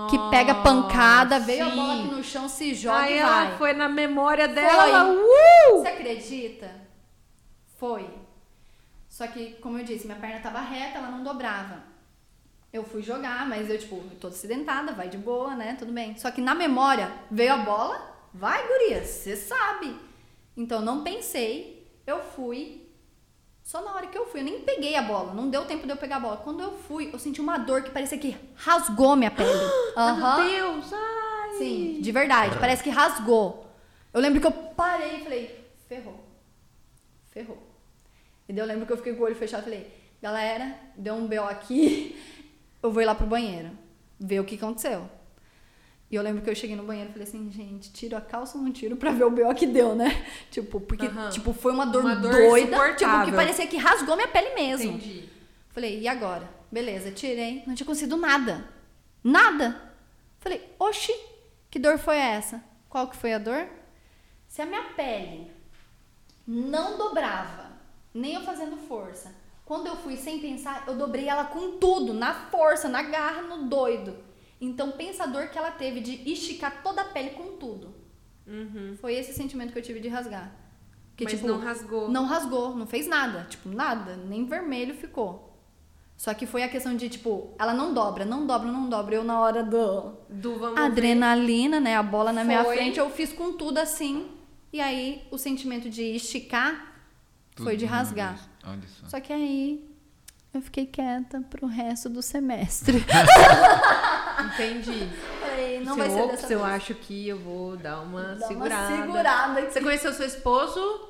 que pega pancada, Nossa, veio a sim. bola aqui no chão, se joga Aí e ela vai. foi na memória Foi. dela. Uh! Você acredita? Foi. Só que, como eu disse, minha perna tava reta, ela não dobrava. Eu fui jogar, mas eu, tipo, tô acidentada, vai de boa, né? Tudo bem. Só que na memória, veio a bola, vai, guria, você sabe. Então, não pensei, eu fui. Só na hora que eu fui, eu nem peguei a bola, não deu tempo de eu pegar a bola. Quando eu fui, eu senti uma dor que parecia que rasgou minha pele. [GASPS] Aham. Meu Deus, ai. Sim, de verdade. Parece que rasgou. Eu lembro que eu parei e falei, ferrou. Ferrou. E daí eu lembro que eu fiquei com o olho fechado e falei, galera, deu um BO aqui, [LAUGHS] eu vou ir lá pro banheiro, ver o que aconteceu. E eu lembro que eu cheguei no banheiro e falei assim, gente, tiro a calça ou não tiro pra ver o BO que deu, né? [LAUGHS] Tipo, porque Aham. tipo, foi uma dor, Uma dor doida, tipo, que parecia que rasgou minha pele mesmo. Entendi. Falei, e agora? Beleza, tirei. Não tinha conseguido nada. Nada. Falei, oxi, que dor foi essa? Qual que foi a dor? Se a minha pele não dobrava, nem eu fazendo força. Quando eu fui sem pensar, eu dobrei ela com tudo, na força, na garra, no doido. Então pensa a dor que ela teve de esticar toda a pele com tudo. Uhum. Foi esse sentimento que eu tive de rasgar. Que, Mas tipo, não rasgou. Não rasgou, não fez nada. Tipo, nada, nem vermelho ficou. Só que foi a questão de, tipo, ela não dobra, não dobra, não dobra. Eu, na hora do Do vamos adrenalina, né? A bola na minha Foi. frente, eu fiz com tudo assim. E aí, o sentimento de esticar Tudo foi de rasgar. Olha só. Só que aí, eu fiquei quieta pro resto do semestre. [LAUGHS] Entendi. Falei, não Se vai eu, ser ops, dessa eu vez. acho que eu vou dar uma Dá segurada. Uma segurada aqui. Você conheceu seu esposo?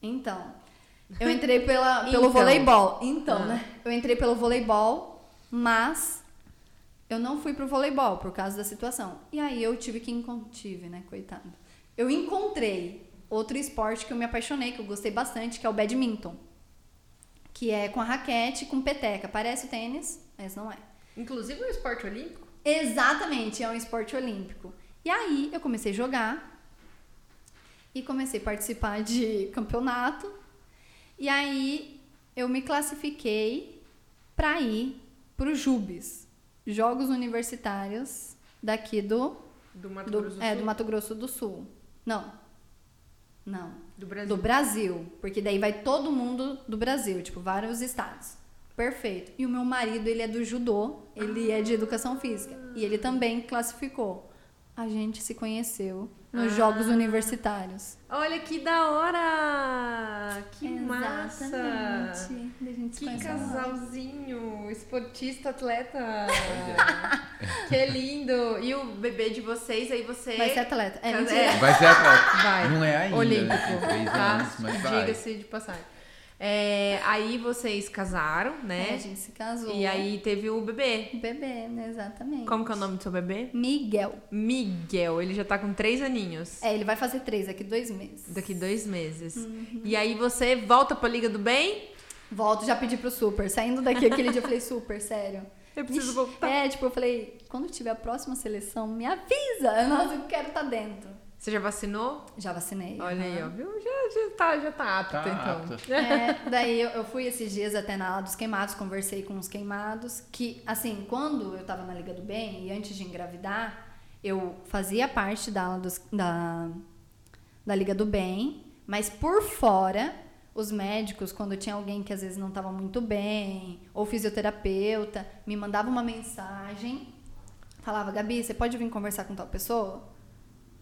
Então, eu entrei pela, [LAUGHS] pelo Então. voleibol. Então, Ah. né? Eu entrei pelo voleibol, mas eu não fui pro voleibol por causa da situação. E aí eu tive que tive, né, coitado. Eu encontrei outro esporte que eu me apaixonei, que eu gostei bastante, que é o badminton. Que é com a raquete e com peteca. Parece o tênis, mas não é. Inclusive um esporte olímpico? Exatamente, é um esporte olímpico. E aí eu comecei a jogar e comecei a participar de [LAUGHS] campeonato. E aí eu me classifiquei para ir para os JUBs, Jogos Universitários daqui do, Do Mato do, Grosso do é, Sul? do Mato Grosso do Sul. Não. Não. Do Brasil. Do Brasil. Porque daí vai todo mundo do Brasil, tipo, vários estados. Perfeito. E o meu marido, ele é do judô, ele é de educação física. E ele também classificou. A gente se conheceu nos Ah. Jogos Universitários. Olha que da hora! Que massa! Exatamente. Se Que casalzinho, esportista, atleta. [LAUGHS] que lindo. E o bebê de vocês, aí você... Vai ser atleta. É, É. Vai ser atleta. Vai. Não é ainda. Olímpico. Tem três tá? anos, mas vai. Diga-se de passagem. É, aí vocês casaram, É, né? a gente se casou. E aí teve o bebê. Bebê, né? Exatamente. Como que é o nome do seu bebê? Miguel. Miguel. Ele já tá com três aninhos. É, ele vai fazer três daqui dois meses. Daqui dois meses. Uhum. E aí você volta pra Liga do Bem? Volto, já pedi pro Super. Saindo daqui aquele dia, eu falei, Super, sério. Eu preciso voltar. É, tipo, eu falei, quando tiver a próxima seleção, me avisa. Nossa, eu quero estar dentro. Você já vacinou? Já vacinei. Olha aí, ó. Viu? Já, já, tá, já tá apto, Tá então. apto. [LAUGHS] É, daí eu, eu fui esses dias até na aula dos queimados, conversei com os queimados, que, assim, quando eu tava na Liga do Bem e antes de engravidar, eu fazia parte da aula dos, da, da Liga do Bem, mas por fora, os médicos, quando tinha alguém que às vezes não tava muito bem, ou fisioterapeuta, me mandava uma mensagem, falava, Gabi, você pode vir conversar com tal pessoa?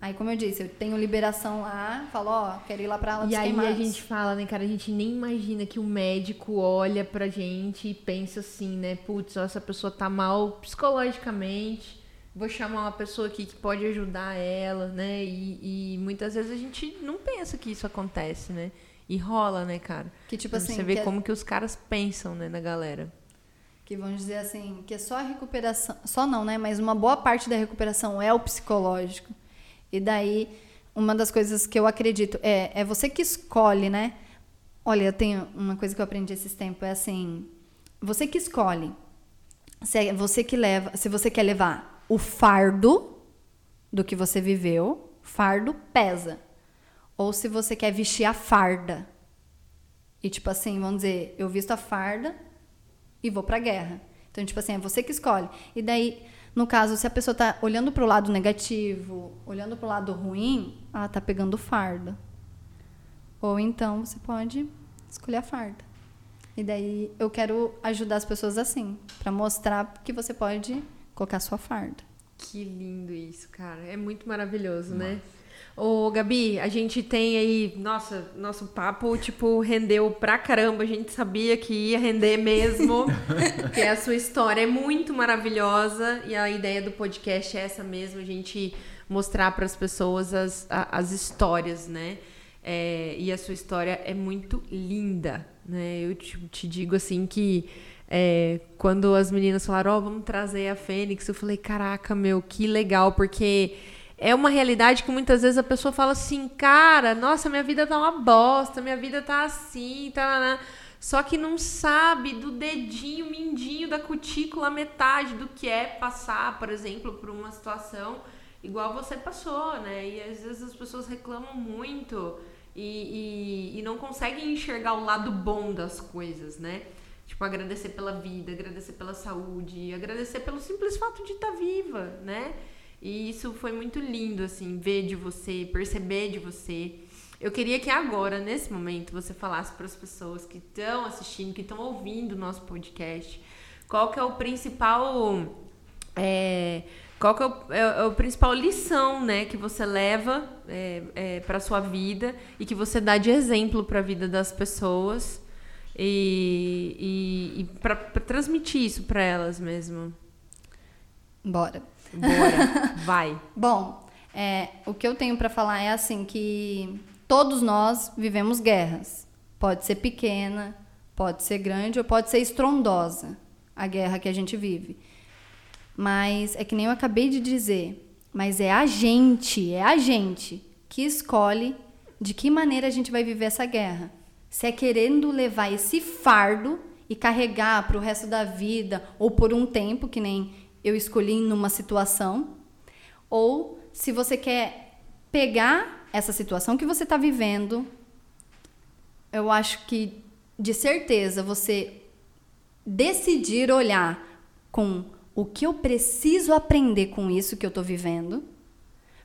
Aí, como eu disse, eu tenho liberação lá, falo, ó, quero ir lá pra aula E aí queimados. a gente fala, né, cara? A gente nem imagina que o médico olha pra gente e pensa assim, né? Putz, ó, essa pessoa tá mal psicologicamente. Vou chamar uma pessoa aqui que pode ajudar ela, né? E, e muitas vezes a gente não pensa que isso acontece, né? E rola, né, cara? Que tipo assim, Você vê que é- como que os caras pensam, né, na galera. que vamos dizer assim, que é só a recuperação, só não, né? Mas uma boa parte da recuperação é o psicológico. E daí, uma das coisas que eu acredito é, é você que escolhe, né? Olha, eu tenho uma coisa que eu aprendi esses tempos, é assim, você que escolhe. Se é você que leva, se você quer levar o fardo do que você viveu, fardo pesa. Ou se você quer vestir a farda. E tipo assim, vamos dizer, eu visto a farda, e vou pra guerra. Então, tipo assim, é você que escolhe. E daí, No caso, se a pessoa está olhando para o lado negativo, olhando para o lado ruim, ela está pegando farda. Ou então você pode escolher a farda. E daí eu quero ajudar as pessoas assim, para mostrar que você pode colocar sua farda. Que lindo isso, cara. É muito maravilhoso, Nossa. né? Ô, Gabi, a gente tem aí. Nossa, nosso papo, tipo, rendeu pra caramba. A gente sabia que ia render mesmo. [LAUGHS] porque a sua história é muito maravilhosa. E a ideia do podcast é essa mesmo: a gente mostrar para as pessoas as, as histórias, né? É, e a sua história é muito linda, né? Eu te, te digo assim que. É, quando as meninas falaram, ó, oh, vamos trazer a Fênix, eu falei, caraca, meu, que legal, porque é uma realidade que muitas vezes a pessoa fala assim, cara, nossa, minha vida tá uma bosta, minha vida tá assim, tá. Né? Só que não sabe do dedinho, mindinho da cutícula, metade do que é passar, por exemplo, por uma situação igual você passou, né? E às vezes as pessoas reclamam muito e, e, e não conseguem enxergar o lado bom das coisas, né? Tipo, agradecer pela vida, agradecer pela saúde, agradecer pelo simples fato de estar tá viva, né? E isso foi muito lindo, assim, ver de você, perceber de você. Eu queria que agora, nesse momento, você falasse para as pessoas que estão assistindo, que estão ouvindo o nosso podcast, qual que é o principal. É, qual que é o, é, é o, principal lição, né, que você leva é, é para sua vida e que você dá de exemplo para a vida das pessoas e, e, e para transmitir isso para elas mesmo. Bora. Bora, [LAUGHS] vai. Bom, é, o que eu tenho para falar é assim que todos nós vivemos guerras. Pode ser pequena, pode ser grande ou pode ser estrondosa a guerra que a gente vive. Mas é que nem eu acabei de dizer, mas é a gente, é a gente que escolhe de que maneira a gente vai viver essa guerra. Se é querendo levar esse fardo e carregar para o resto da vida ou por um tempo, que nem eu escolhi numa situação, ou se você quer pegar essa situação que você está vivendo, eu acho que de certeza você decidir olhar com o que eu preciso aprender com isso que eu estou vivendo,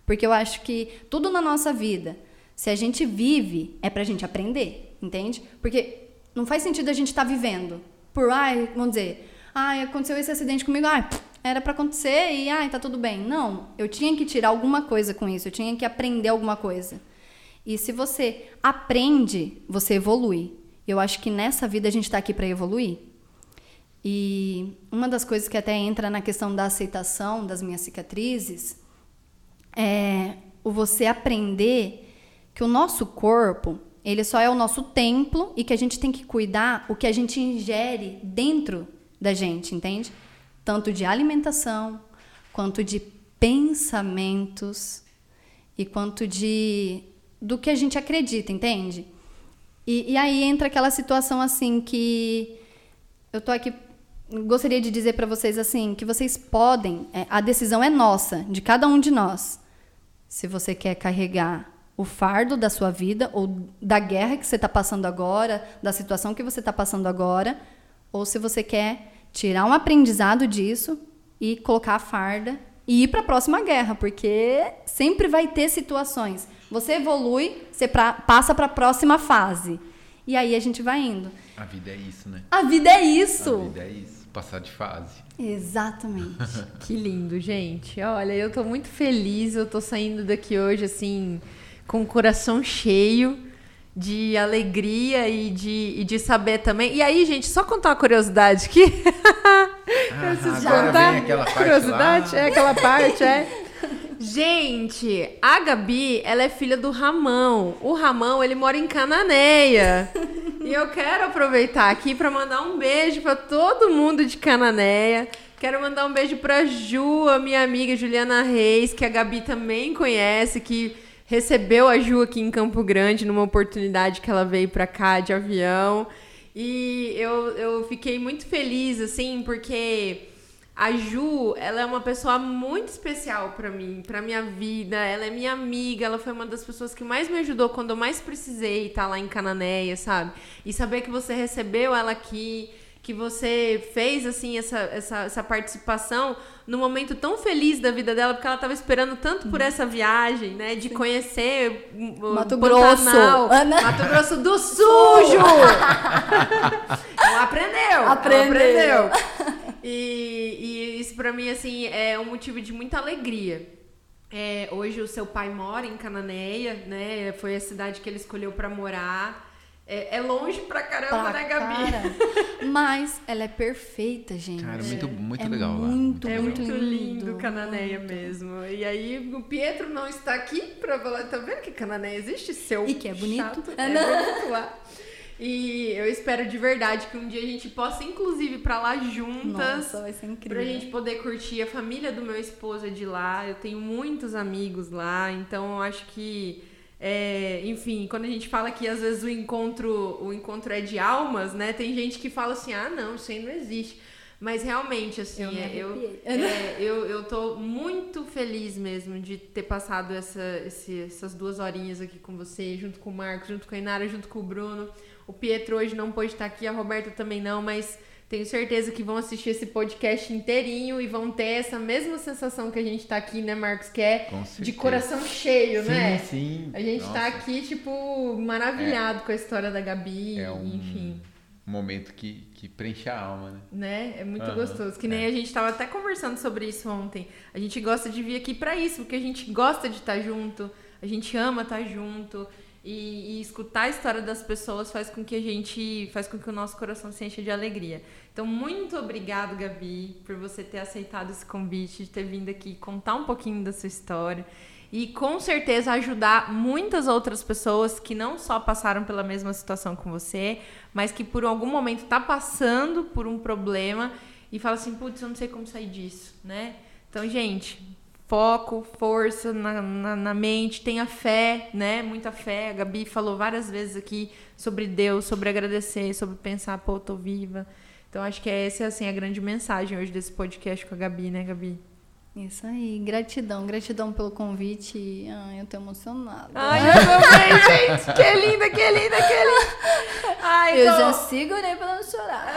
porque eu acho que tudo na nossa vida, se a gente vive, é para a gente aprender, entende? Porque não faz sentido a gente estar tá vivendo por, ai, vamos dizer, ai, aconteceu esse acidente comigo, ai, era para acontecer e ai, tá tudo bem. Não, eu tinha que tirar alguma coisa com isso, eu tinha que aprender alguma coisa. E se você aprende, você evolui. Eu acho que nessa vida a gente está aqui para evoluir. E uma das coisas que até entra na questão da aceitação das minhas cicatrizes é o você aprender que o nosso corpo, ele só é o nosso templo e que a gente tem que cuidar o que a gente ingere dentro da gente, entende? Tanto de alimentação, quanto de pensamentos e quanto de do que a gente acredita, entende? E, e aí entra aquela situação assim que eu tô aqui gostaria de dizer para vocês assim que vocês podem, é, a decisão é nossa, de cada um de nós. Se você quer carregar o fardo da sua vida ou da guerra que você está passando agora, da situação que você está passando agora, ou se você quer tirar um aprendizado disso e colocar a farda e ir para a próxima guerra, porque sempre vai ter situações. Você evolui, você pra, passa para a próxima fase. E aí a gente vai indo. A vida é isso, né? A vida é isso. A vida é isso, passar de fase. Exatamente. [LAUGHS] que lindo, gente. Olha, eu tô muito feliz, eu tô saindo daqui hoje assim com o coração cheio de alegria e de, e de saber também. E aí, gente, só contar uma curiosidade aqui. [LAUGHS] Ah, Preciso contar. aquela parte curiosidade, lá. é aquela parte, é. Gente, a Gabi, ela é filha do Ramão. O Ramão, ele mora em Cananéia. e eu quero aproveitar aqui para mandar um beijo para todo mundo de Cananéia. Quero mandar um beijo para Ju, a minha amiga Juliana Reis, que a Gabi também conhece, que recebeu a Ju aqui em Campo Grande numa oportunidade que ela veio para cá de avião. E eu, eu fiquei muito feliz, assim, porque a Ju, ela é uma pessoa muito especial para mim, para minha vida. Ela é minha amiga, ela foi uma das pessoas que mais me ajudou quando eu mais precisei estar lá em Cananéia, sabe? E saber que você recebeu ela aqui que você fez assim essa, essa, essa participação num momento tão feliz da vida dela, porque ela estava esperando tanto por essa viagem, né? De conhecer o Mato Pantanal, Grosso. Ana- Mato Grosso do [LAUGHS] Sujo! ela aprendeu! Aprendeu. Ela aprendeu. E, e isso pra mim, assim, é um motivo de muita alegria. É, hoje o seu pai mora em Cananéia, né? Foi a cidade que ele escolheu pra morar. É, é longe pra caramba, Pra né, Gabi? cara. [LAUGHS] Mas ela é perfeita, gente. Cara, muito, muito é legal lá. muito, É muito, muito lindo, lindo. Cananéia Muito. mesmo. E aí o Pietro não está aqui pra falar. Tá vendo que Cananéia existe? Seu E que é bonito. chato. É, É, bonito lá. E eu espero de verdade que um dia a gente possa, inclusive, ir pra lá juntas. Nossa, vai ser incrível. Pra gente poder curtir. A família do meu esposo é de lá. Eu tenho muitos amigos lá. Então eu acho que. É, enfim, quando a gente fala que às vezes o encontro, o encontro é de almas, né? Tem gente que fala assim, ah, não, isso aí não existe. Mas realmente, assim, Eu é, eu, é, [LAUGHS] eu, eu tô muito feliz mesmo de ter passado essa, esse- essas duas horinhas aqui com você, junto com o Marcos, junto com a Inara, junto com o Bruno. O Pietro hoje não pôde estar aqui, a Roberta também não, mas tenho certeza que vão assistir esse podcast inteirinho e vão ter essa mesma sensação que a gente tá aqui, né, Marcos? Que é de coração cheio, sim, né? Sim, A gente tá Nossa, aqui, tipo, maravilhado com a história da Gabi, É um enfim. momento que, que preenche a alma, né? Né? É muito Aham, gostoso. Que nem é. a gente tava até conversando sobre isso ontem. A gente gosta de vir aqui pra isso, porque a gente gosta de estar junto, a gente ama estar junto. E, e escutar a história das pessoas faz com que a gente. faz com que o nosso coração se encha de alegria. Então, muito obrigado, Gabi, por você ter aceitado esse convite, de ter vindo aqui contar um pouquinho da sua história. E com certeza ajudar muitas outras pessoas que não só passaram pela mesma situação com você, mas que por algum momento tá passando por um problema e fala assim, putz, eu não sei como sair disso, né? Então, gente, foco, força na, na, na mente, tenha fé, né? Muita fé. A Gabi falou várias vezes aqui sobre Deus, sobre agradecer, sobre pensar, pô, eu tô viva. Então, acho que essa é assim, a grande mensagem hoje desse podcast com a Gabi, né, Gabi? Isso aí, gratidão, gratidão pelo convite. Ai, eu tô emocionada. Ai, eu também, gente! Que linda, que linda, que linda! Ai, eu então- já segurei pra não chorar.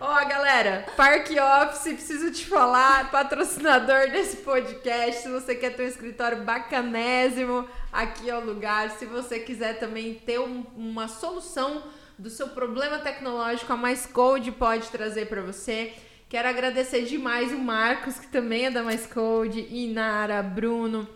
Ó, galera, Parque Office, preciso te falar, patrocinador desse podcast. Se você quer ter um escritório bacanésimo, aqui é o lugar. Se você quiser também ter um- uma solução do seu problema tecnológico, a Mais Code pode trazer para você. Quero agradecer demais o Marcos, que também é da Mais Code, Inara, Bruno,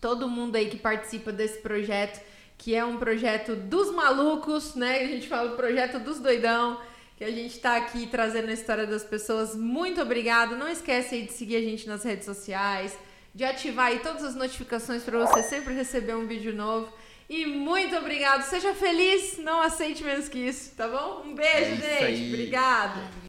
todo mundo aí que participa desse projeto, que é um projeto dos malucos, né? A gente fala o projeto dos doidão, que a gente tá aqui trazendo a história das pessoas. Muito obrigado. Não esquece aí de seguir a gente nas redes sociais, de ativar aí todas as notificações para você sempre receber um vídeo novo. E muito obrigado. Seja feliz, não aceite menos que isso, tá bom? Um beijo, É gente. aí. Obrigada.